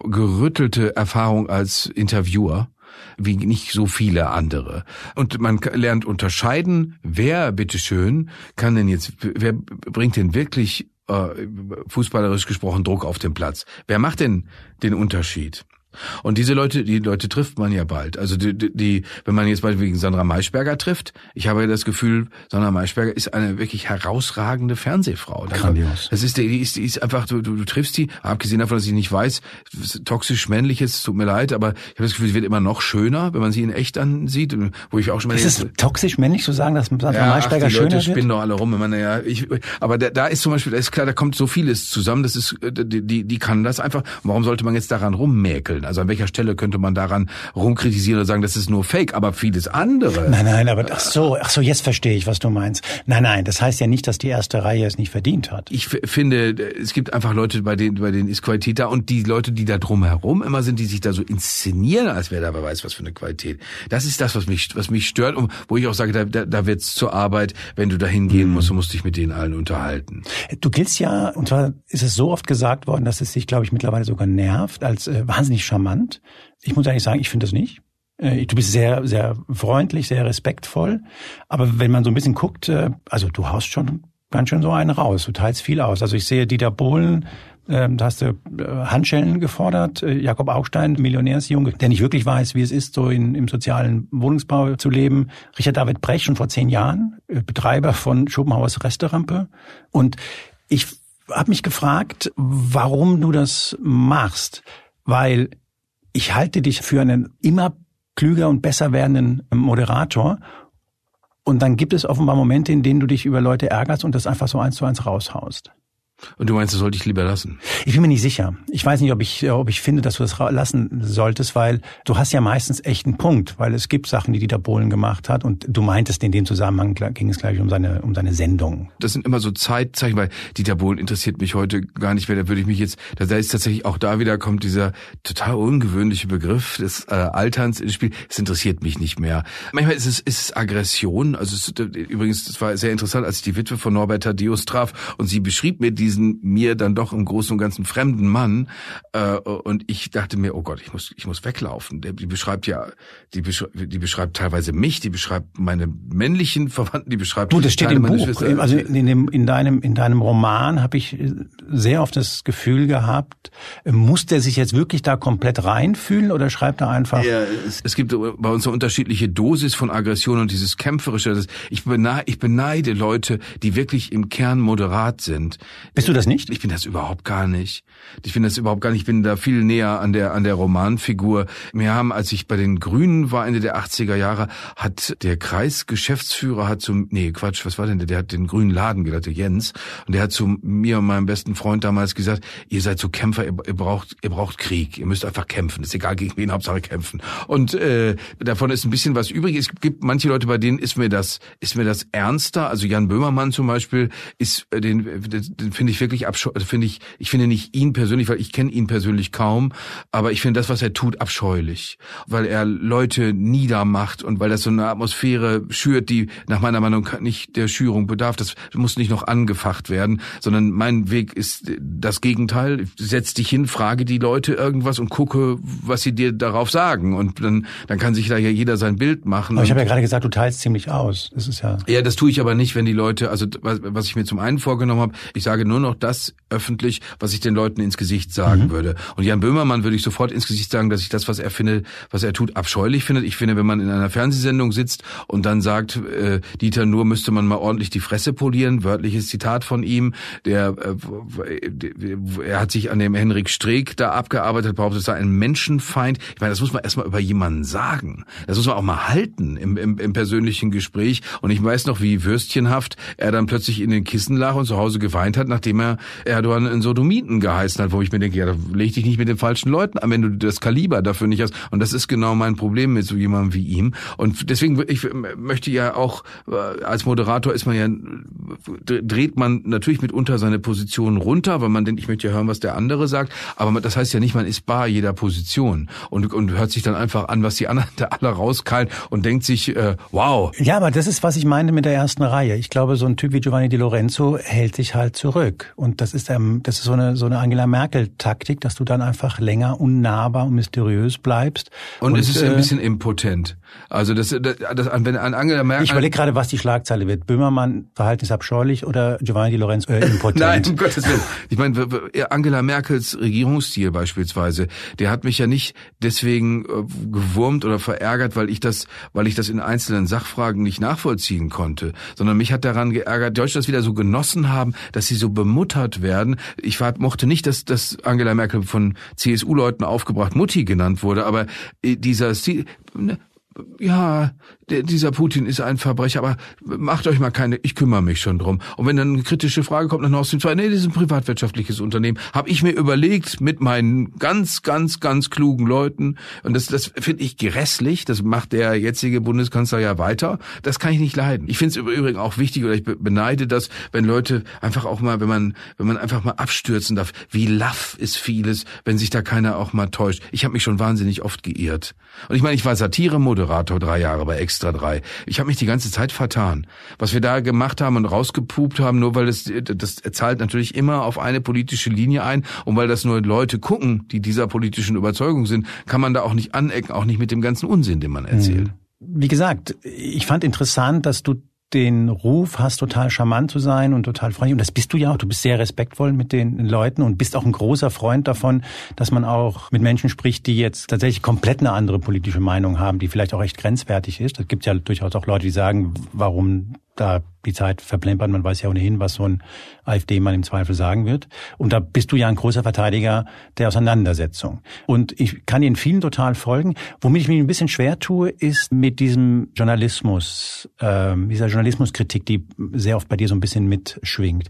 gerüttelte Erfahrung als Interviewer wie nicht so viele andere. Und man lernt unterscheiden, wer, bitteschön, kann denn jetzt, wer bringt denn wirklich äh, fußballerisch gesprochen Druck auf den Platz? Wer macht denn den Unterschied? Und diese Leute, die Leute trifft man ja bald. Also die, die wenn man jetzt mal wegen Sandra Maischberger trifft, ich habe ja das Gefühl, Sandra Maischberger ist eine wirklich herausragende Fernsehfrau. Grandios. Das ist, die ist, die ist einfach, du, du, du triffst die, abgesehen davon, dass ich nicht weiß, toxisch männliches, tut mir leid, aber ich habe das Gefühl, sie wird immer noch schöner, wenn man sie in echt ansieht, wo ich auch schon mal. Ist es toxisch männlich zu sagen, dass Sandra ja, Maischberger ach, die schöner Leute spinnen doch alle rum. Ich meine, ja, ich, aber da, da ist zum Beispiel, da ist klar, da kommt so vieles zusammen. Das ist, die, die, die kann das einfach. Warum sollte man jetzt daran rummäkeln? Wollen. Also an welcher Stelle könnte man daran rumkritisieren oder sagen, das ist nur Fake, aber vieles andere. Nein, nein, aber ach so, ach so, jetzt verstehe ich, was du meinst. Nein, nein, das heißt ja nicht, dass die erste Reihe es nicht verdient hat. Ich finde, es gibt einfach Leute, bei denen, bei denen ist Qualität da und die Leute, die da drumherum immer sind, die sich da so inszenieren, als wäre da wer weiß was für eine Qualität. Das ist das, was mich, was mich stört und wo ich auch sage, da, da, da wird's zur Arbeit, wenn du da hingehen mhm. musst, du musst dich mit denen allen unterhalten. Du giltst ja, und zwar ist es so oft gesagt worden, dass es sich, glaube ich, mittlerweile sogar nervt, als äh, wahnsinnig charmant. Ich muss eigentlich sagen, ich finde das nicht. Äh, du bist sehr, sehr freundlich, sehr respektvoll. Aber wenn man so ein bisschen guckt, äh, also du haust schon ganz schön so einen raus. Du teilst viel aus. Also ich sehe Dieter Bohlen, ähm, da hast du äh, Handschellen gefordert. Jakob Augstein, Millionärsjunge, der nicht wirklich weiß, wie es ist, so in, im sozialen Wohnungsbau zu leben. Richard David Brecht schon vor zehn Jahren, Betreiber von Schopenhauers Resterampe. Und ich habe mich gefragt, warum du das machst. Weil ich halte dich für einen immer klüger und besser werdenden Moderator. Und dann gibt es offenbar Momente, in denen du dich über Leute ärgerst und das einfach so eins zu eins raushaust. Und du meinst, das sollte ich lieber lassen? Ich bin mir nicht sicher. Ich weiß nicht, ob ich, ob ich finde, dass du das lassen solltest, weil du hast ja meistens echt einen Punkt, weil es gibt Sachen, die Dieter Bohlen gemacht hat und du meintest in dem Zusammenhang ging es gleich um seine, um seine Sendung. Das sind immer so Zeitzeichen, weil Dieter Bohlen interessiert mich heute gar nicht mehr. Da würde ich mich jetzt, da, ist tatsächlich auch da wieder kommt dieser total ungewöhnliche Begriff des äh, Alterns ins Spiel. Es interessiert mich nicht mehr. Manchmal ist es, ist es Aggression. Also es, übrigens, das war sehr interessant, als ich die Witwe von Norbert Thaddeus traf und sie beschrieb mir die diesen mir dann doch im Großen und Ganzen fremden Mann. Äh, und ich dachte mir, oh Gott, ich muss, ich muss weglaufen. Die beschreibt ja, die beschreibt, die beschreibt teilweise mich, die beschreibt meine männlichen Verwandten, die beschreibt. Du, das steht im Buch. Schwester. Also in, dem, in deinem, in deinem Roman habe ich sehr oft das Gefühl gehabt, muss der sich jetzt wirklich da komplett reinfühlen oder schreibt er einfach? Ja, es, es gibt bei uns eine unterschiedliche Dosis von Aggression und dieses kämpferische. Das, ich, beneide, ich beneide Leute, die wirklich im Kern moderat sind Bist du das nicht? Ich bin das überhaupt gar nicht. Ich bin das überhaupt gar nicht. Ich bin da viel näher an der an der Romanfigur. Wir haben, als ich bei den Grünen war Ende der 80er Jahre, hat der Kreisgeschäftsführer hat zum nee Quatsch, was war denn der? Der hat den grünen Laden geleitet, Jens, und der hat zu mir und meinem besten Freund damals gesagt: Ihr seid so Kämpfer, ihr, ihr braucht ihr braucht Krieg, ihr müsst einfach kämpfen. Ist egal gegen wen, Hauptsache kämpfen. Und äh, davon ist ein bisschen was übrig. Es gibt manche Leute, bei denen ist mir das ist mir das ernster. Also Jan Böhmermann zum Beispiel ist äh, den, den finde ich wirklich abscheu also finde ich ich finde nicht ihn persönlich, weil ich kenne ihn persönlich kaum, aber ich finde das, was er tut, abscheulich, weil er Leute niedermacht und weil das so eine Atmosphäre schürt, die nach meiner Meinung nicht der Schürung bedarf. Das muss nicht noch angefacht werden, sondern mein Weg ist das Gegenteil. Setz dich hin, frage die Leute irgendwas und gucke, was sie dir darauf sagen und dann dann kann sich da ja jeder sein Bild machen. Aber ich habe ja gerade gesagt, du teilst ziemlich aus. Das ist ja Ja, das tue ich aber nicht, wenn die Leute, also was ich mir zum einen vorgenommen habe, ich sage nur noch das öffentlich, was ich den Leuten ins Gesicht sagen mhm. würde. Und Jan Böhmermann würde ich sofort ins Gesicht sagen, dass ich das, was er findet, was er tut, abscheulich findet. Ich finde, wenn man in einer Fernsehsendung sitzt und dann sagt, äh, Dieter nur müsste man mal ordentlich die Fresse polieren, wörtliches Zitat von ihm, der äh, er hat sich an dem Henrik Streeck da abgearbeitet, behauptet, es sei ein Menschenfeind. Ich meine, das muss man erstmal über jemanden sagen. Das muss man auch mal halten im, im, im persönlichen Gespräch. Und ich weiß noch, wie würstchenhaft er dann plötzlich in den Kissen lag und zu Hause geweint hat, nachdem er Erdogan einen Sodomiten geheißen hat, wo ich mir denke, ja, da leg dich nicht mit den falschen Leuten an, wenn du das Kaliber dafür nicht hast. Und das ist genau mein Problem mit so jemandem wie ihm. Und deswegen, ich möchte ja auch, äh, als Moderator ist man ja, dreht man natürlich mitunter seine Position runter, weil man denkt, ich möchte ja hören, was der andere sagt. Aber das heißt ja nicht, man ist bar jeder Position und, und hört sich dann einfach an, was die anderen da alle rauskeilen und denkt sich, äh, wow. Ja, aber das ist, was ich meine mit der ersten Reihe. Ich glaube, so ein Typ wie Giovanni Di Lorenzo hält sich halt zurück. Und das ist, ähm, das ist so eine, so eine Angela Merkel-Taktik, dass du dann einfach länger unnahbar und mysteriös bleibst. Und, und es ist äh, ein bisschen impotent. Also das, das, das wenn an Angela Merkel. Ich überlege gerade, was die Schlagzeile wird. Böhmermann verhaltensabscheulich oder Giovanni Di Lorenzo äh, impotent? Nein, um Gottes Willen. Ich meine, Angela Merkels Regierungsstil beispielsweise, der hat mich ja nicht deswegen äh, gewurmt oder verärgert, weil ich das, weil ich das in einzelnen Sachfragen nicht nachvollziehen konnte, sondern mich hat daran geärgert, Deutschland das wieder so genossen haben, dass sie so bemuttert werden. Ich war, mochte nicht, dass, dass Angela Merkel von CSU-Leuten aufgebracht Mutti genannt wurde, aber äh, dieser Stil, ja, der, dieser Putin ist ein Verbrecher, aber macht euch mal keine, ich kümmere mich schon drum. Und wenn dann eine kritische Frage kommt dann aus dem Zweiten, nee, das ist ein privatwirtschaftliches Unternehmen, habe ich mir überlegt mit meinen ganz, ganz, ganz klugen Leuten, und das, das finde ich grässlich, das macht der jetzige Bundeskanzler ja weiter, das kann ich nicht leiden. Ich finde es übrigens auch wichtig, oder ich beneide das, wenn Leute einfach auch mal, wenn man, wenn man einfach mal abstürzen darf, wie laff ist vieles, wenn sich da keiner auch mal täuscht. Ich habe mich schon wahnsinnig oft geirrt. Und ich meine, ich war Satire-Moderator drei Jahre bei Extra 3. Ich habe mich die ganze Zeit vertan. Was wir da gemacht haben und rausgepupt haben, nur weil das, das zahlt natürlich immer auf eine politische Linie ein und weil das nur Leute gucken, die dieser politischen Überzeugung sind, kann man da auch nicht anecken, auch nicht mit dem ganzen Unsinn, den man erzählt. Hm. Wie gesagt, ich fand interessant, dass du den Ruf hast, total charmant zu sein und total freundlich. Und das bist du ja auch. Du bist sehr respektvoll mit den Leuten und bist auch ein großer Freund davon, dass man auch mit Menschen spricht, die jetzt tatsächlich komplett eine andere politische Meinung haben, die vielleicht auch echt grenzwertig ist. Es gibt ja durchaus auch Leute, die sagen, warum da die Zeit verplempert. Man weiß ja ohnehin, was so ein AfD-Mann im Zweifel sagen wird. Und da bist du ja ein großer Verteidiger der Auseinandersetzung. Und ich kann Ihnen vielen total folgen. Womit ich mich ein bisschen schwer tue, ist mit diesem Journalismus, äh, dieser Journalismuskritik, die sehr oft bei dir so ein bisschen mitschwingt.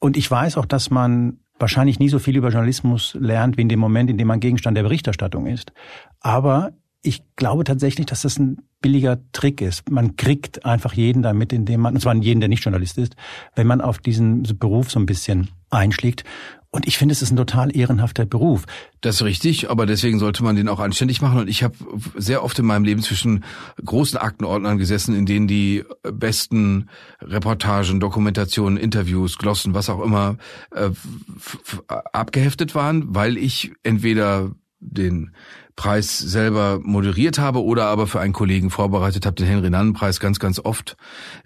Und ich weiß auch, dass man wahrscheinlich nie so viel über Journalismus lernt, wie in dem Moment, in dem man Gegenstand der Berichterstattung ist. Aber ich glaube tatsächlich, dass das ein billiger Trick ist. Man kriegt einfach jeden damit, indem man, und zwar jeden, der nicht Journalist ist, wenn man auf diesen Beruf so ein bisschen einschlägt. Und ich finde, es ist ein total ehrenhafter Beruf. Das ist richtig, aber deswegen sollte man den auch anständig machen. Und ich habe sehr oft in meinem Leben zwischen großen Aktenordnern gesessen, in denen die besten Reportagen, Dokumentationen, Interviews, Glossen, was auch immer äh, abgeheftet waren, weil ich entweder den Preis selber moderiert habe oder aber für einen Kollegen vorbereitet habe, den Henry-Nannen-Preis ganz, ganz oft.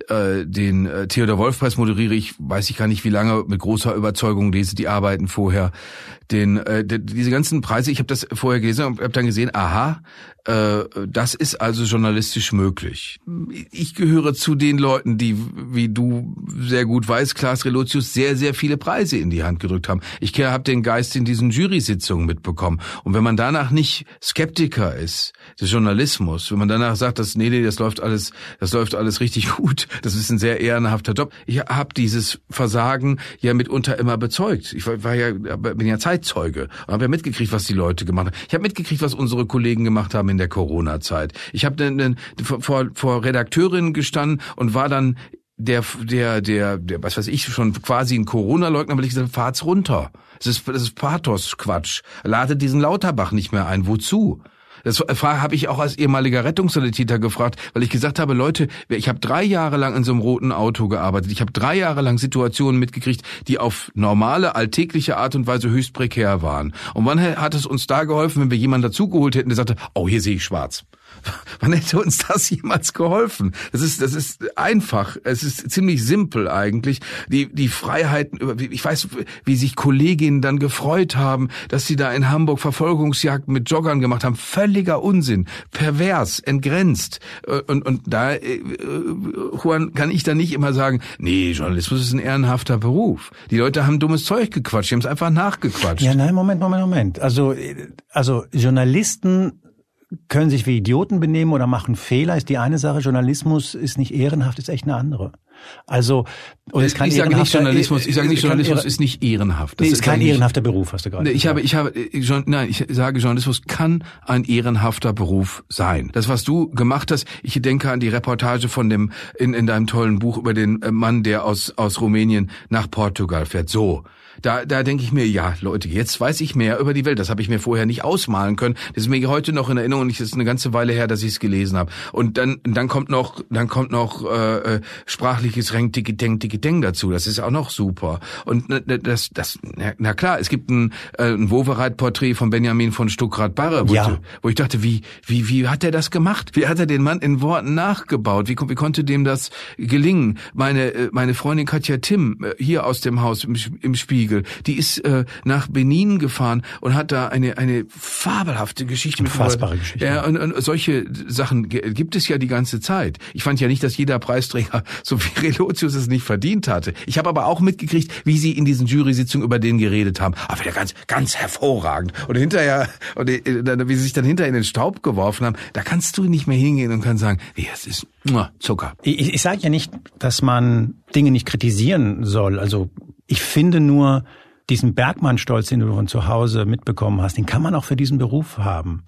Äh, den äh, Theodor-Wolf-Preis moderiere ich, weiß ich gar nicht wie lange, mit großer Überzeugung lese die Arbeiten vorher. Den, äh, diese ganzen Preise, ich habe das vorher gelesen und habe dann gesehen, aha, äh, das ist also journalistisch möglich. Ich gehöre zu den Leuten, die, wie du sehr gut weißt, Klaas Relotius, sehr, sehr viele Preise in die Hand gedrückt haben. Ich habe den Geist in diesen Jury-Sitzungen mitbekommen. Und wenn man danach nicht Skeptiker ist des Journalismus, wenn man danach sagt, dass nee, nee, das läuft alles, das läuft alles richtig gut, das ist ein sehr ehrenhafter Job. Ich habe dieses Versagen ja mitunter immer bezeugt. Ich war, war ja, bin ja Zeitzeuge und habe ja mitgekriegt, was die Leute gemacht haben. Ich habe mitgekriegt, was unsere Kollegen gemacht haben in der Corona-Zeit. Ich habe vor, vor Redakteurinnen gestanden und war dann der, der, der, der, was weiß ich, schon quasi ein Corona-Leugner, weil ich gesagt fahrt's runter. Das ist, das ist Pathos-Quatsch. Ladet diesen Lauterbach nicht mehr ein. Wozu? Das habe ich auch als ehemaliger Rettungssanitäter gefragt, weil ich gesagt habe, Leute, ich habe drei Jahre lang in so einem roten Auto gearbeitet. Ich habe drei Jahre lang Situationen mitgekriegt, die auf normale, alltägliche Art und Weise höchst prekär waren. Und wann hat es uns da geholfen, wenn wir jemanden dazugeholt hätten, der sagte, oh, hier sehe ich schwarz. Wann hätte uns das jemals geholfen? Das ist, das ist einfach. Es ist ziemlich simpel eigentlich. Die, die Freiheiten, ich weiß, wie sich Kolleginnen dann gefreut haben, dass sie da in Hamburg Verfolgungsjagden mit Joggern gemacht haben. Völliger Unsinn. Pervers, entgrenzt. Und, und da, äh, Juan, kann ich da nicht immer sagen, nee, Journalismus ist ein ehrenhafter Beruf. Die Leute haben dummes Zeug gequatscht, die haben es einfach nachgequatscht. Ja, nein, Moment, Moment, Moment. Also, also Journalisten können sich wie Idioten benehmen oder machen Fehler, ist die eine Sache. Journalismus ist nicht ehrenhaft, ist echt eine andere. Also und es kann ich sage nicht Journalismus, ich sage nicht Journalismus ist nicht ehrenhaft. Das nee, ist kein ehrenhafter Beruf, hast du gerade. Nee, ich habe ich habe nein, ich sage Journalismus kann ein ehrenhafter Beruf sein. Das was du gemacht hast, ich denke an die Reportage von dem in in deinem tollen Buch über den Mann, der aus aus Rumänien nach Portugal fährt. So, da, da denke ich mir, ja, Leute, jetzt weiß ich mehr über die Welt. Das habe ich mir vorher nicht ausmalen können. Das ist mir heute noch in Erinnerung und es ist eine ganze Weile her, dass ich es gelesen habe. Und dann, dann kommt noch, dann kommt noch äh, äh sprachliches Reng Ding Ding dazu. Das ist auch noch super. Und das, das, na klar, es gibt ein, äh, ein Wovereit-Porträt von Benjamin von Stuckrad-Barre, wo, ja. ich, wo ich dachte, wie, wie, wie hat er das gemacht? Wie hat er den Mann in Worten nachgebaut? Wie, wie konnte dem das gelingen? Meine, äh, meine Freundin Katja Tim hier aus dem Haus im, im Spiel Spiegel. Die ist äh, nach Benin gefahren und hat da eine eine fabelhafte Geschichte Unfassbare Geschichte. Ja, und, und solche Sachen gibt es ja die ganze Zeit. Ich fand ja nicht, dass jeder Preisträger so wie Relotius es nicht verdient hatte. Ich habe aber auch mitgekriegt, wie sie in diesen Jury-Sitzungen über den geredet haben. Aber wieder ganz ganz hervorragend. Und hinterher und äh, wie sie sich dann hinterher in den Staub geworfen haben, da kannst du nicht mehr hingehen und kannst sagen, nee, es ist Zucker. Ich, ich sage ja nicht, dass man Dinge nicht kritisieren soll. Also ich finde nur, diesen Bergmannstolz, den du von zu Hause mitbekommen hast, den kann man auch für diesen Beruf haben.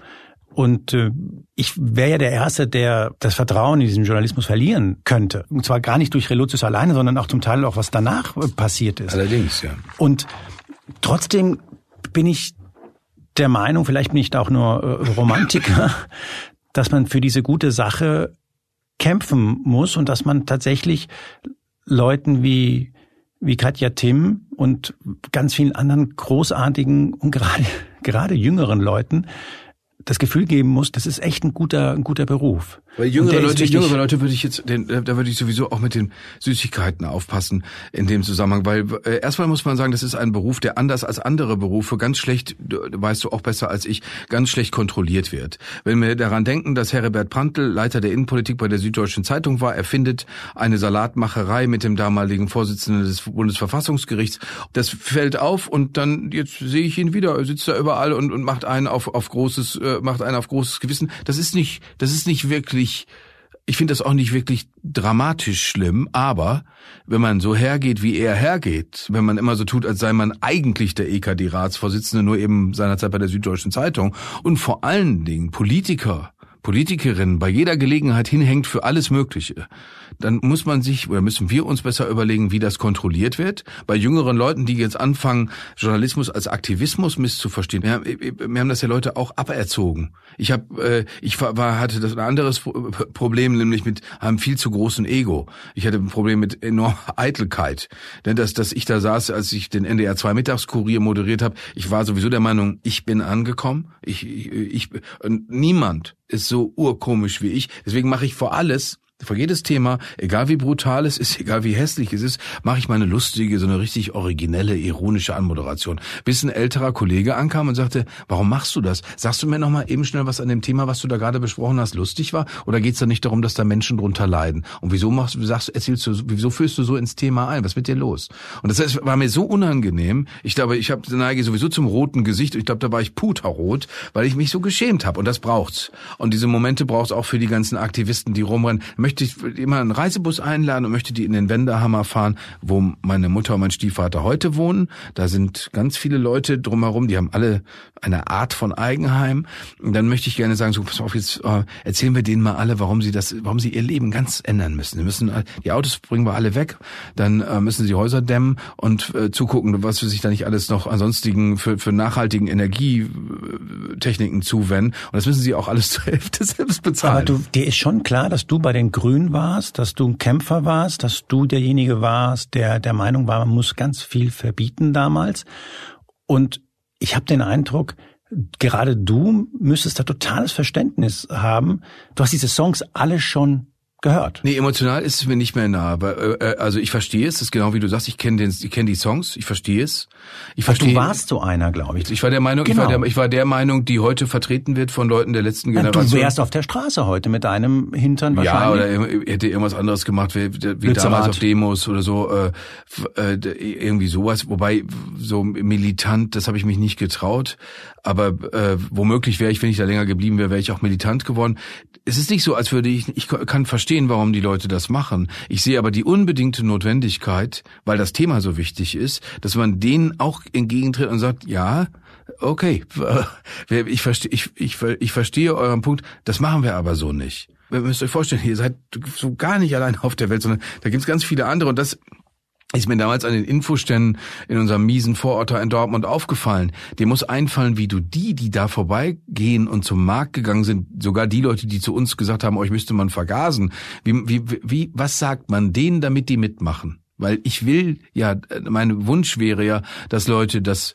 Und äh, ich wäre ja der Erste, der das Vertrauen in diesen Journalismus verlieren könnte. Und zwar gar nicht durch Relotius alleine, sondern auch zum Teil auch, was danach äh, passiert ist. Allerdings, ja. Und trotzdem bin ich der Meinung, vielleicht bin ich da auch nur äh, Romantiker, dass man für diese gute Sache kämpfen muss und dass man tatsächlich Leuten wie wie Katja Tim und ganz vielen anderen großartigen und gerade, gerade jüngeren Leuten das Gefühl geben muss, das ist echt ein guter, ein guter Beruf. Weil jüngere Leute, jüngere Leute würde ich jetzt, den, da würde ich sowieso auch mit den Süßigkeiten aufpassen in dem Zusammenhang, weil äh, erstmal muss man sagen, das ist ein Beruf, der anders als andere Berufe ganz schlecht, weißt du auch besser als ich, ganz schlecht kontrolliert wird. Wenn wir daran denken, dass Herbert Prantl Leiter der Innenpolitik bei der Süddeutschen Zeitung war, er findet eine Salatmacherei mit dem damaligen Vorsitzenden des Bundesverfassungsgerichts. Das fällt auf und dann jetzt sehe ich ihn wieder, er sitzt da überall und, und macht einen auf, auf großes, äh, macht einen auf großes Gewissen. Das ist nicht, das ist nicht wirklich wirklich, ich finde das auch nicht wirklich dramatisch schlimm, aber wenn man so hergeht, wie er hergeht, wenn man immer so tut, als sei man eigentlich der EKD-Ratsvorsitzende, nur eben seinerzeit bei der Süddeutschen Zeitung und vor allen Dingen Politiker Politikerin bei jeder Gelegenheit hinhängt für alles Mögliche, dann muss man sich oder müssen wir uns besser überlegen, wie das kontrolliert wird. Bei jüngeren Leuten, die jetzt anfangen, Journalismus als Aktivismus misszuverstehen, wir haben, wir haben das ja Leute auch aberzogen. Ich habe, äh, ich war, hatte das ein anderes Problem, nämlich mit einem viel zu großen Ego. Ich hatte ein Problem mit enormer Eitelkeit, denn dass, dass ich da saß, als ich den NDR 2 Mittagskurier moderiert habe, ich war sowieso der Meinung, ich bin angekommen. Ich, ich, ich niemand ist so urkomisch wie ich. Deswegen mache ich vor alles vor jedes Thema, egal wie brutal es ist, egal wie hässlich es ist, mache ich meine lustige, so eine richtig originelle, ironische Anmoderation. Bis ein älterer Kollege ankam und sagte, warum machst du das? Sagst du mir noch mal eben schnell, was an dem Thema, was du da gerade besprochen hast, lustig war? Oder geht es da nicht darum, dass da Menschen drunter leiden? Und wieso machst sagst, erzählst du, wieso führst du so ins Thema ein? Was ist mit dir los? Und das heißt, war mir so unangenehm. Ich glaube, ich habe neige sowieso zum roten Gesicht. Ich glaube, da war ich puterrot, weil ich mich so geschämt habe. Und das braucht's. Und diese Momente braucht's auch für die ganzen Aktivisten, die rumrennen möchte ich immer einen Reisebus einladen und möchte die in den Wendehammer fahren, wo meine Mutter und mein Stiefvater heute wohnen. Da sind ganz viele Leute drumherum, die haben alle eine Art von Eigenheim. Und dann möchte ich gerne sagen, so pass auf, jetzt äh, erzählen wir denen mal alle, warum sie das, warum sie ihr Leben ganz ändern müssen. Sie müssen die Autos bringen wir alle weg, dann äh, müssen sie Häuser dämmen und äh, zugucken, was für sich da nicht alles noch ansonstigen für, für nachhaltigen Energietechniken zuwenden. Und das müssen sie auch alles zur Hälfte selbst bezahlen. Aber du, dir ist schon klar, dass du bei den Grünen warst, dass du ein Kämpfer warst, dass du derjenige warst, der der Meinung war, man muss ganz viel verbieten damals. Und ich habe den Eindruck, gerade du müsstest da totales Verständnis haben. Du hast diese Songs alle schon gehört. Nee, emotional ist es mir nicht mehr nah. Aber, äh, also ich verstehe es, das ist genau wie du sagst, ich kenne ich kenn die Songs, ich verstehe es. Ich verstehe. Du warst so einer, glaube ich. Ich war der Meinung, genau. ich, war genau. der, ich war der Meinung, die heute vertreten wird von Leuten der letzten Generation. Du wärst auf der Straße heute mit deinem Hintern wahrscheinlich. Ja, oder hätte irgendwas anderes gemacht, wie, wie damals auf Demos oder so, äh, äh, irgendwie sowas. Wobei so militant, das habe ich mich nicht getraut. Aber äh, womöglich wäre ich, wenn ich da länger geblieben wäre, wäre ich auch militant geworden. Es ist nicht so, als würde ich, ich kann verstehen, warum die Leute das machen. Ich sehe aber die unbedingte Notwendigkeit, weil das Thema so wichtig ist, dass man denen auch entgegentritt und sagt, ja, okay, ich verstehe, ich, ich, ich verstehe euren Punkt, das machen wir aber so nicht. Ihr müsst euch vorstellen, ihr seid so gar nicht allein auf der Welt, sondern da gibt es ganz viele andere und das ist mir damals an den Infoständen in unserem miesen Vorort in Dortmund aufgefallen. Dir muss einfallen, wie du die, die da vorbeigehen und zum Markt gegangen sind, sogar die Leute, die zu uns gesagt haben, euch müsste man vergasen, wie, wie, wie, was sagt man denen, damit die mitmachen? Weil ich will ja, mein Wunsch wäre ja, dass Leute, dass,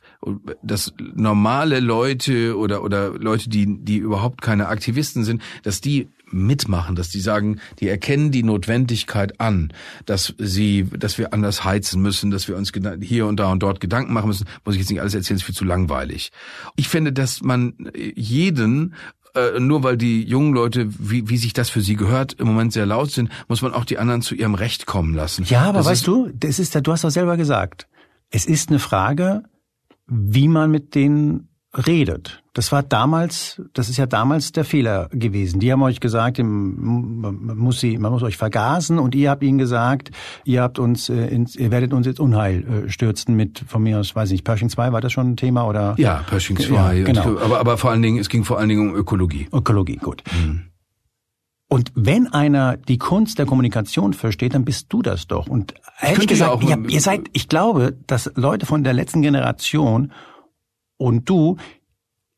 dass normale Leute oder, oder Leute, die, die überhaupt keine Aktivisten sind, dass die mitmachen, dass die sagen, die erkennen die Notwendigkeit an, dass sie, dass wir anders heizen müssen, dass wir uns hier und da und dort Gedanken machen müssen. Muss ich jetzt nicht alles erzählen, ist viel zu langweilig. Ich finde, dass man jeden äh, nur weil die jungen Leute, wie, wie sich das für sie gehört, im Moment sehr laut sind, muss man auch die anderen zu ihrem Recht kommen lassen. Ja, aber das weißt du, das ist du hast doch selber gesagt, es ist eine Frage, wie man mit denen redet. Das war damals, das ist ja damals der Fehler gewesen. Die haben euch gesagt, man muss sie, man muss euch vergasen und ihr habt ihnen gesagt, ihr habt uns, äh, ins, ihr werdet uns jetzt Unheil äh, stürzen mit, von mir aus, weiß ich nicht, Pershing 2, war das schon ein Thema oder? Ja, Pershing 2. Ja, genau. Aber, aber vor allen Dingen, es ging vor allen Dingen um Ökologie. Ökologie, gut. Mhm. Und wenn einer die Kunst der Kommunikation versteht, dann bist du das doch. Und ehrlich gesagt, ihr, ihr seid, ich glaube, dass Leute von der letzten Generation und du,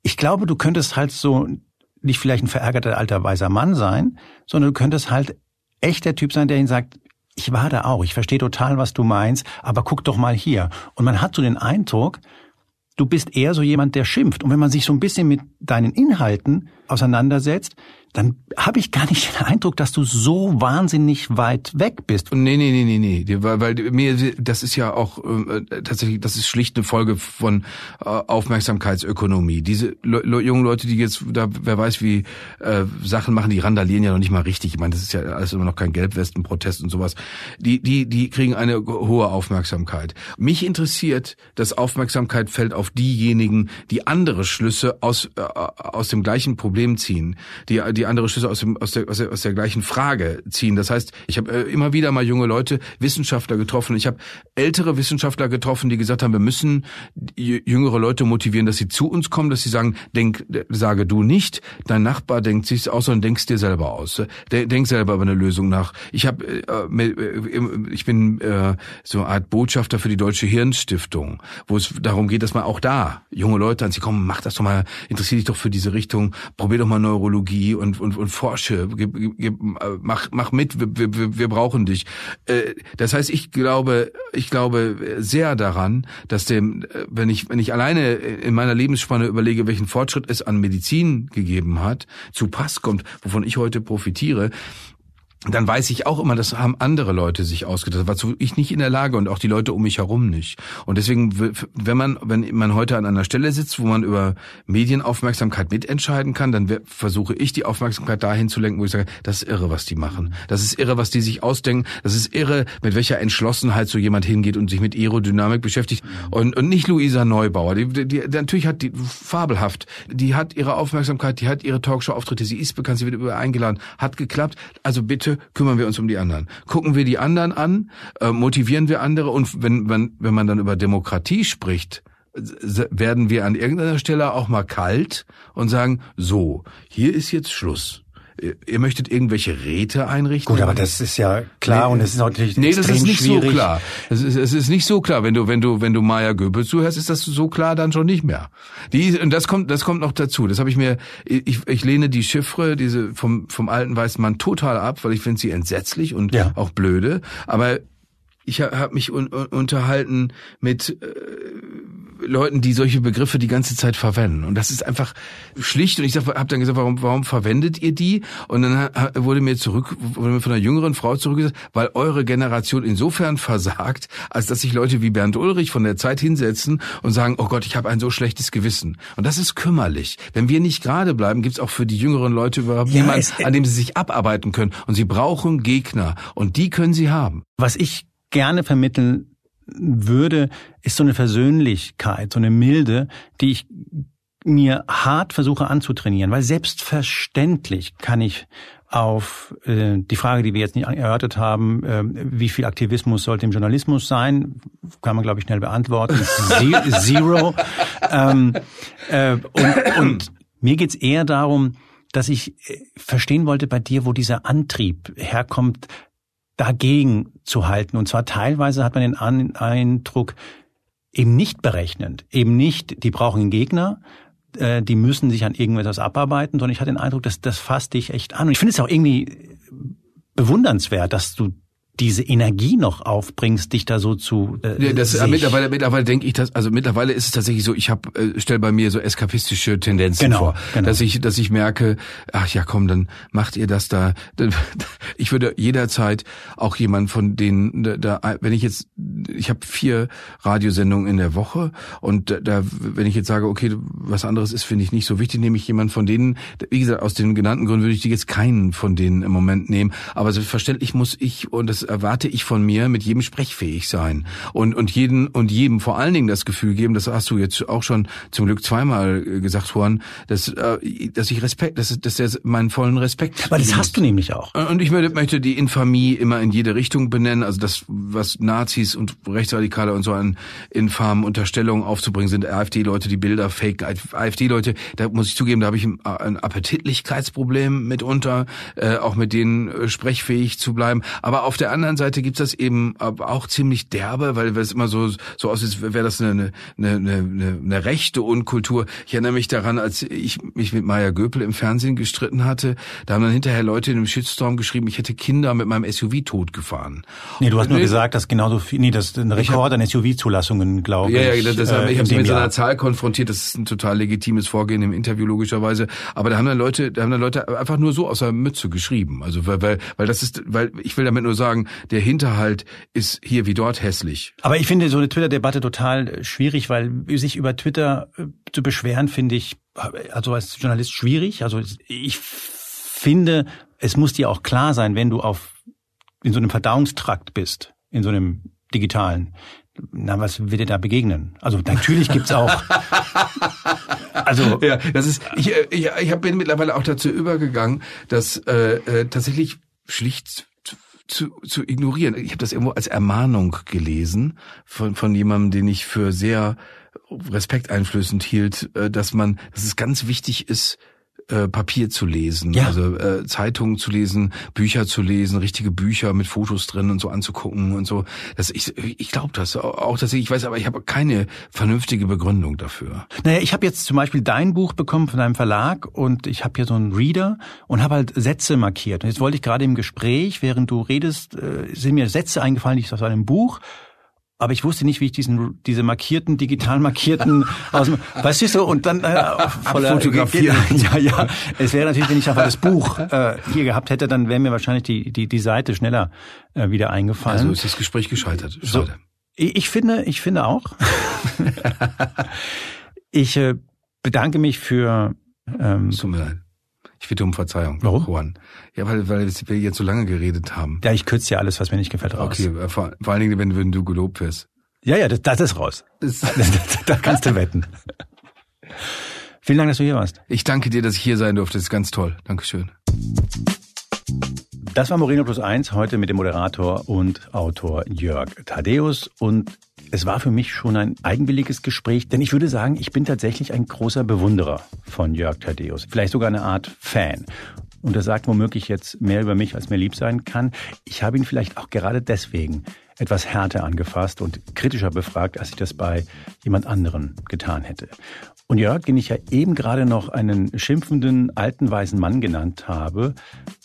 ich glaube, du könntest halt so nicht vielleicht ein verärgerter alter weiser Mann sein, sondern du könntest halt echt der Typ sein, der ihn sagt, ich war da auch, ich verstehe total, was du meinst, aber guck doch mal hier. Und man hat so den Eindruck, du bist eher so jemand, der schimpft. Und wenn man sich so ein bisschen mit deinen Inhalten auseinandersetzt, dann habe ich gar nicht den Eindruck, dass du so wahnsinnig weit weg bist. Nee, nee, nee, nee, nee, weil, weil mir das ist ja auch äh, tatsächlich das ist schlicht eine Folge von äh, Aufmerksamkeitsökonomie. Diese le jungen Leute, die jetzt da wer weiß wie äh, Sachen machen, die randalieren ja noch nicht mal richtig. Ich meine, das ist ja alles immer noch kein Gelbwestenprotest und sowas. Die die die kriegen eine hohe Aufmerksamkeit. Mich interessiert, dass Aufmerksamkeit fällt auf diejenigen, die andere Schlüsse aus äh, aus dem gleichen Problem Problem ziehen, die, die andere Schlüsse aus, dem, aus, der, aus, der, aus der gleichen Frage ziehen. Das heißt, ich habe äh, immer wieder mal junge Leute, Wissenschaftler getroffen. Ich habe ältere Wissenschaftler getroffen, die gesagt haben, wir müssen jüngere Leute motivieren, dass sie zu uns kommen, dass sie sagen, denk, sage du nicht, dein Nachbar denkt sich aus, sondern denkst dir selber aus. Denk selber über eine Lösung nach. Ich habe, äh, äh, ich bin äh, so eine Art Botschafter für die Deutsche Hirnstiftung, wo es darum geht, dass man auch da junge Leute an sie kommen, mach das doch mal, interessier dich doch für diese Richtung, probier doch mal Neurologie und und, und forsche, gib, gib, mach mach mit, wir, wir, wir brauchen dich. Äh, das heißt, ich glaube, ich glaube sehr daran, dass dem, wenn ich wenn ich alleine in meiner Lebensspanne überlege, welchen Fortschritt es an Medizin gegeben hat, zu Pass kommt, wovon ich heute profitiere, dann weiß ich auch immer, das haben andere Leute sich ausgedacht, dazu ich nicht in der Lage und auch die Leute um mich herum nicht. Und deswegen, wenn man, wenn man heute an einer Stelle sitzt, wo man über Medienaufmerksamkeit mitentscheiden kann, dann versuche ich die Aufmerksamkeit dahin zu lenken, wo ich sage, das ist irre, was die machen. Das ist irre, was die sich ausdenken. Das ist irre, mit welcher Entschlossenheit so jemand hingeht und sich mit Aerodynamik beschäftigt. Und, und nicht Luisa Neubauer. Die, die, die, natürlich hat die fabelhaft. Die hat ihre Aufmerksamkeit, die hat ihre Talkshow-Auftritte, sie ist bekannt, sie wird über eingeladen, hat geklappt. Also bitte Leute, kümmern wir uns um die anderen. Gucken wir die anderen an, äh, motivieren wir andere und wenn, wenn, wenn man dann über Demokratie spricht, werden wir an irgendeiner Stelle auch mal kalt und sagen, so, hier ist jetzt Schluss ihr möchtet irgendwelche Räte einrichten? Gut, aber das ist ja klar nee, und es ist natürlich Nee, das ist nicht schwierig. so klar. Es ist, es ist nicht so klar. Wenn du, wenn du, wenn du Maya Goebbels zuhörst, ist das so klar dann schon nicht mehr. Die, und das kommt, das kommt noch dazu. Das habe ich mir, ich, ich lehne die Chiffre, diese vom, vom alten weißen Mann total ab, weil ich finde sie entsetzlich und ja. auch blöde. Aber ich habe mich un unterhalten mit äh, Leuten, die solche Begriffe die ganze Zeit verwenden. Und das ist einfach schlicht. Und ich habe dann gesagt, warum, warum verwendet ihr die? Und dann wurde mir zurück, wurde mir von einer jüngeren Frau zurückgesagt, weil eure Generation insofern versagt, als dass sich Leute wie Bernd Ulrich von der Zeit hinsetzen und sagen, oh Gott, ich habe ein so schlechtes Gewissen. Und das ist kümmerlich. Wenn wir nicht gerade bleiben, gibt's auch für die jüngeren Leute überhaupt ja, niemanden, an dem sie sich abarbeiten können. Und sie brauchen Gegner. Und die können sie haben. Was ich gerne vermitteln würde, ist so eine Versöhnlichkeit, so eine Milde, die ich mir hart versuche anzutrainieren, weil selbstverständlich kann ich auf äh, die Frage, die wir jetzt nicht erörtert haben, äh, wie viel Aktivismus sollte im Journalismus sein, kann man glaube ich schnell beantworten. Zero. ähm, äh, und, und mir geht's eher darum, dass ich äh, verstehen wollte bei dir, wo dieser Antrieb herkommt, dagegen zu halten. Und zwar teilweise hat man den Eindruck, eben nicht berechnend, eben nicht, die brauchen einen Gegner, äh, die müssen sich an irgendetwas abarbeiten, sondern ich hatte den Eindruck, dass das fasst dich echt an. Und ich finde es auch irgendwie bewundernswert, dass du diese Energie noch aufbringst, dich da so zu. Äh, ja, das, äh, mittlerweile, mittlerweile denke ich, dass also mittlerweile ist es tatsächlich so. Ich habe äh, stell bei mir so eskapistische Tendenzen genau, vor, genau. dass ich, dass ich merke, ach ja, komm, dann macht ihr das da. Ich würde jederzeit auch jemand von denen, da, wenn ich jetzt, ich habe vier Radiosendungen in der Woche und da, wenn ich jetzt sage, okay, was anderes ist, finde ich nicht so wichtig, nehme ich jemand von denen. Wie gesagt, aus den genannten Gründen würde ich jetzt keinen von denen im Moment nehmen. Aber selbstverständlich muss ich und das erwarte ich von mir, mit jedem sprechfähig sein und und jeden und jedem vor allen Dingen das Gefühl geben, das hast du jetzt auch schon zum Glück zweimal äh, gesagt, Juan, dass äh, dass ich Respekt, dass dass er meinen vollen Respekt. Aber das hast du nämlich auch. Und ich möchte die Infamie immer in jede Richtung benennen, also das was Nazis und Rechtsradikale und so an infamen Unterstellungen aufzubringen sind, AfD-Leute, die Bilder fake, AfD-Leute, da muss ich zugeben, da habe ich ein Appetitlichkeitsproblem mitunter, äh, auch mit denen äh, sprechfähig zu bleiben. Aber auf der anderen Seite gibt's das eben auch ziemlich derbe, weil es immer so so aussieht, wäre das eine, eine, eine, eine, eine rechte Unkultur. Ich erinnere mich daran, als ich mich mit Maya Göpel im Fernsehen gestritten hatte, da haben dann hinterher Leute in einem Shitstorm geschrieben, ich hätte Kinder mit meinem SUV totgefahren. Nee, du hast nur gesagt, dass genauso viel, nee, das ist ein Rekord an SUV-Zulassungen, glaube ja, ich. Ja, das, äh, ich habe sie mit so einer Zahl konfrontiert, das ist ein total legitimes Vorgehen im Interview logischerweise, aber da haben dann Leute, da haben dann Leute einfach nur so aus der Mütze geschrieben, also weil, weil, weil das ist, weil ich will damit nur sagen, der Hinterhalt ist hier wie dort hässlich. Aber ich finde so eine Twitter-Debatte total äh, schwierig, weil sich über Twitter äh, zu beschweren, finde ich, also als Journalist schwierig. Also ich finde, es muss dir auch klar sein, wenn du auf in so einem Verdauungstrakt bist, in so einem digitalen, na, was wird dir da begegnen? Also natürlich gibt's auch Also ja, das ist ich äh, ich, ich bin mittlerweile auch dazu übergegangen, dass äh, äh, tatsächlich schlicht zu, zu ignorieren. Ich habe das irgendwo als Ermahnung gelesen von von jemandem, den ich für sehr respekteinflößend hielt, äh, dass man, dass es ganz wichtig ist, äh, Papier zu lesen, ja. also äh, Zeitungen zu lesen, Bücher zu lesen, richtige Bücher mit Fotos drin und so anzugucken und so. Das ich ich glaube das auch dass ich weiß, aber ich habe keine vernünftige Begründung dafür. Naja, ich habe jetzt zum Beispiel dein Buch bekommen von deinem Verlag und ich habe hier so einen Reader und habe halt Sätze markiert. Und jetzt wollte ich gerade im Gespräch, während du redest, äh, sind mir Sätze eingefallen, die ich aus einem Buch aber ich wusste nicht, wie ich diesen diese markierten, digital markierten aus dem, weißt du so und dann äh, voller fotografieren. Ja, ja. Es wäre natürlich, wenn ich einfach das Buch äh, hier gehabt hätte, dann wäre mir wahrscheinlich die die die Seite schneller äh, wieder eingefallen. Also ist das Gespräch gescheitert. Schade. So, ich, finde, ich finde auch. ich äh, bedanke mich für. Ähm, Tut mir leid. Ich bitte um Verzeihung. Warum? Juan. Ja, weil, weil wir jetzt so lange geredet haben. Ja, ich kürze ja alles, was mir nicht gefällt, raus. Okay, äh, vor, vor allen Dingen, wenn, wenn du gelobt wirst. Ja, ja, das, das ist raus. Das, da kannst du wetten. Vielen Dank, dass du hier warst. Ich danke dir, dass ich hier sein durfte. Das ist ganz toll. Dankeschön. Das war Moreno Plus Eins heute mit dem Moderator und Autor Jörg Thaddeus und es war für mich schon ein eigenwilliges Gespräch, denn ich würde sagen, ich bin tatsächlich ein großer Bewunderer von Jörg Thaddeus, vielleicht sogar eine Art Fan. Und er sagt womöglich jetzt mehr über mich, als mir lieb sein kann. Ich habe ihn vielleicht auch gerade deswegen etwas härter angefasst und kritischer befragt, als ich das bei jemand anderen getan hätte. Und Jörg, den ich ja eben gerade noch einen schimpfenden alten weißen Mann genannt habe,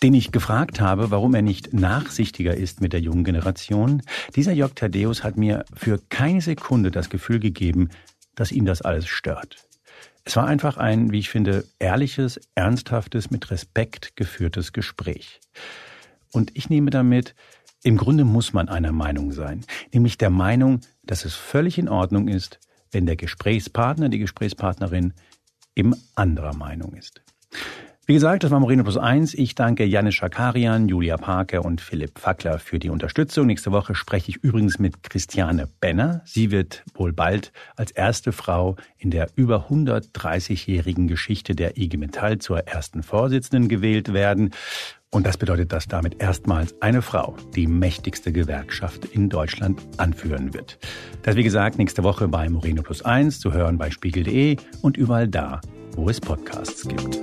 den ich gefragt habe, warum er nicht nachsichtiger ist mit der jungen Generation, dieser Jörg Thaddeus hat mir für keine Sekunde das Gefühl gegeben, dass ihn das alles stört. Es war einfach ein, wie ich finde, ehrliches, ernsthaftes, mit Respekt geführtes Gespräch. Und ich nehme damit, im Grunde muss man einer Meinung sein, nämlich der Meinung, dass es völlig in Ordnung ist, wenn der Gesprächspartner, die Gesprächspartnerin eben anderer Meinung ist. Wie gesagt, das war Moreno Plus Eins. Ich danke Janis Schakarian, Julia Parker und Philipp Fackler für die Unterstützung. Nächste Woche spreche ich übrigens mit Christiane Benner. Sie wird wohl bald als erste Frau in der über 130-jährigen Geschichte der IG Metall zur ersten Vorsitzenden gewählt werden. Und das bedeutet, dass damit erstmals eine Frau die mächtigste Gewerkschaft in Deutschland anführen wird. Das wie gesagt nächste Woche bei Moreno Plus Eins zu hören bei Spiegel.de und überall da, wo es Podcasts gibt.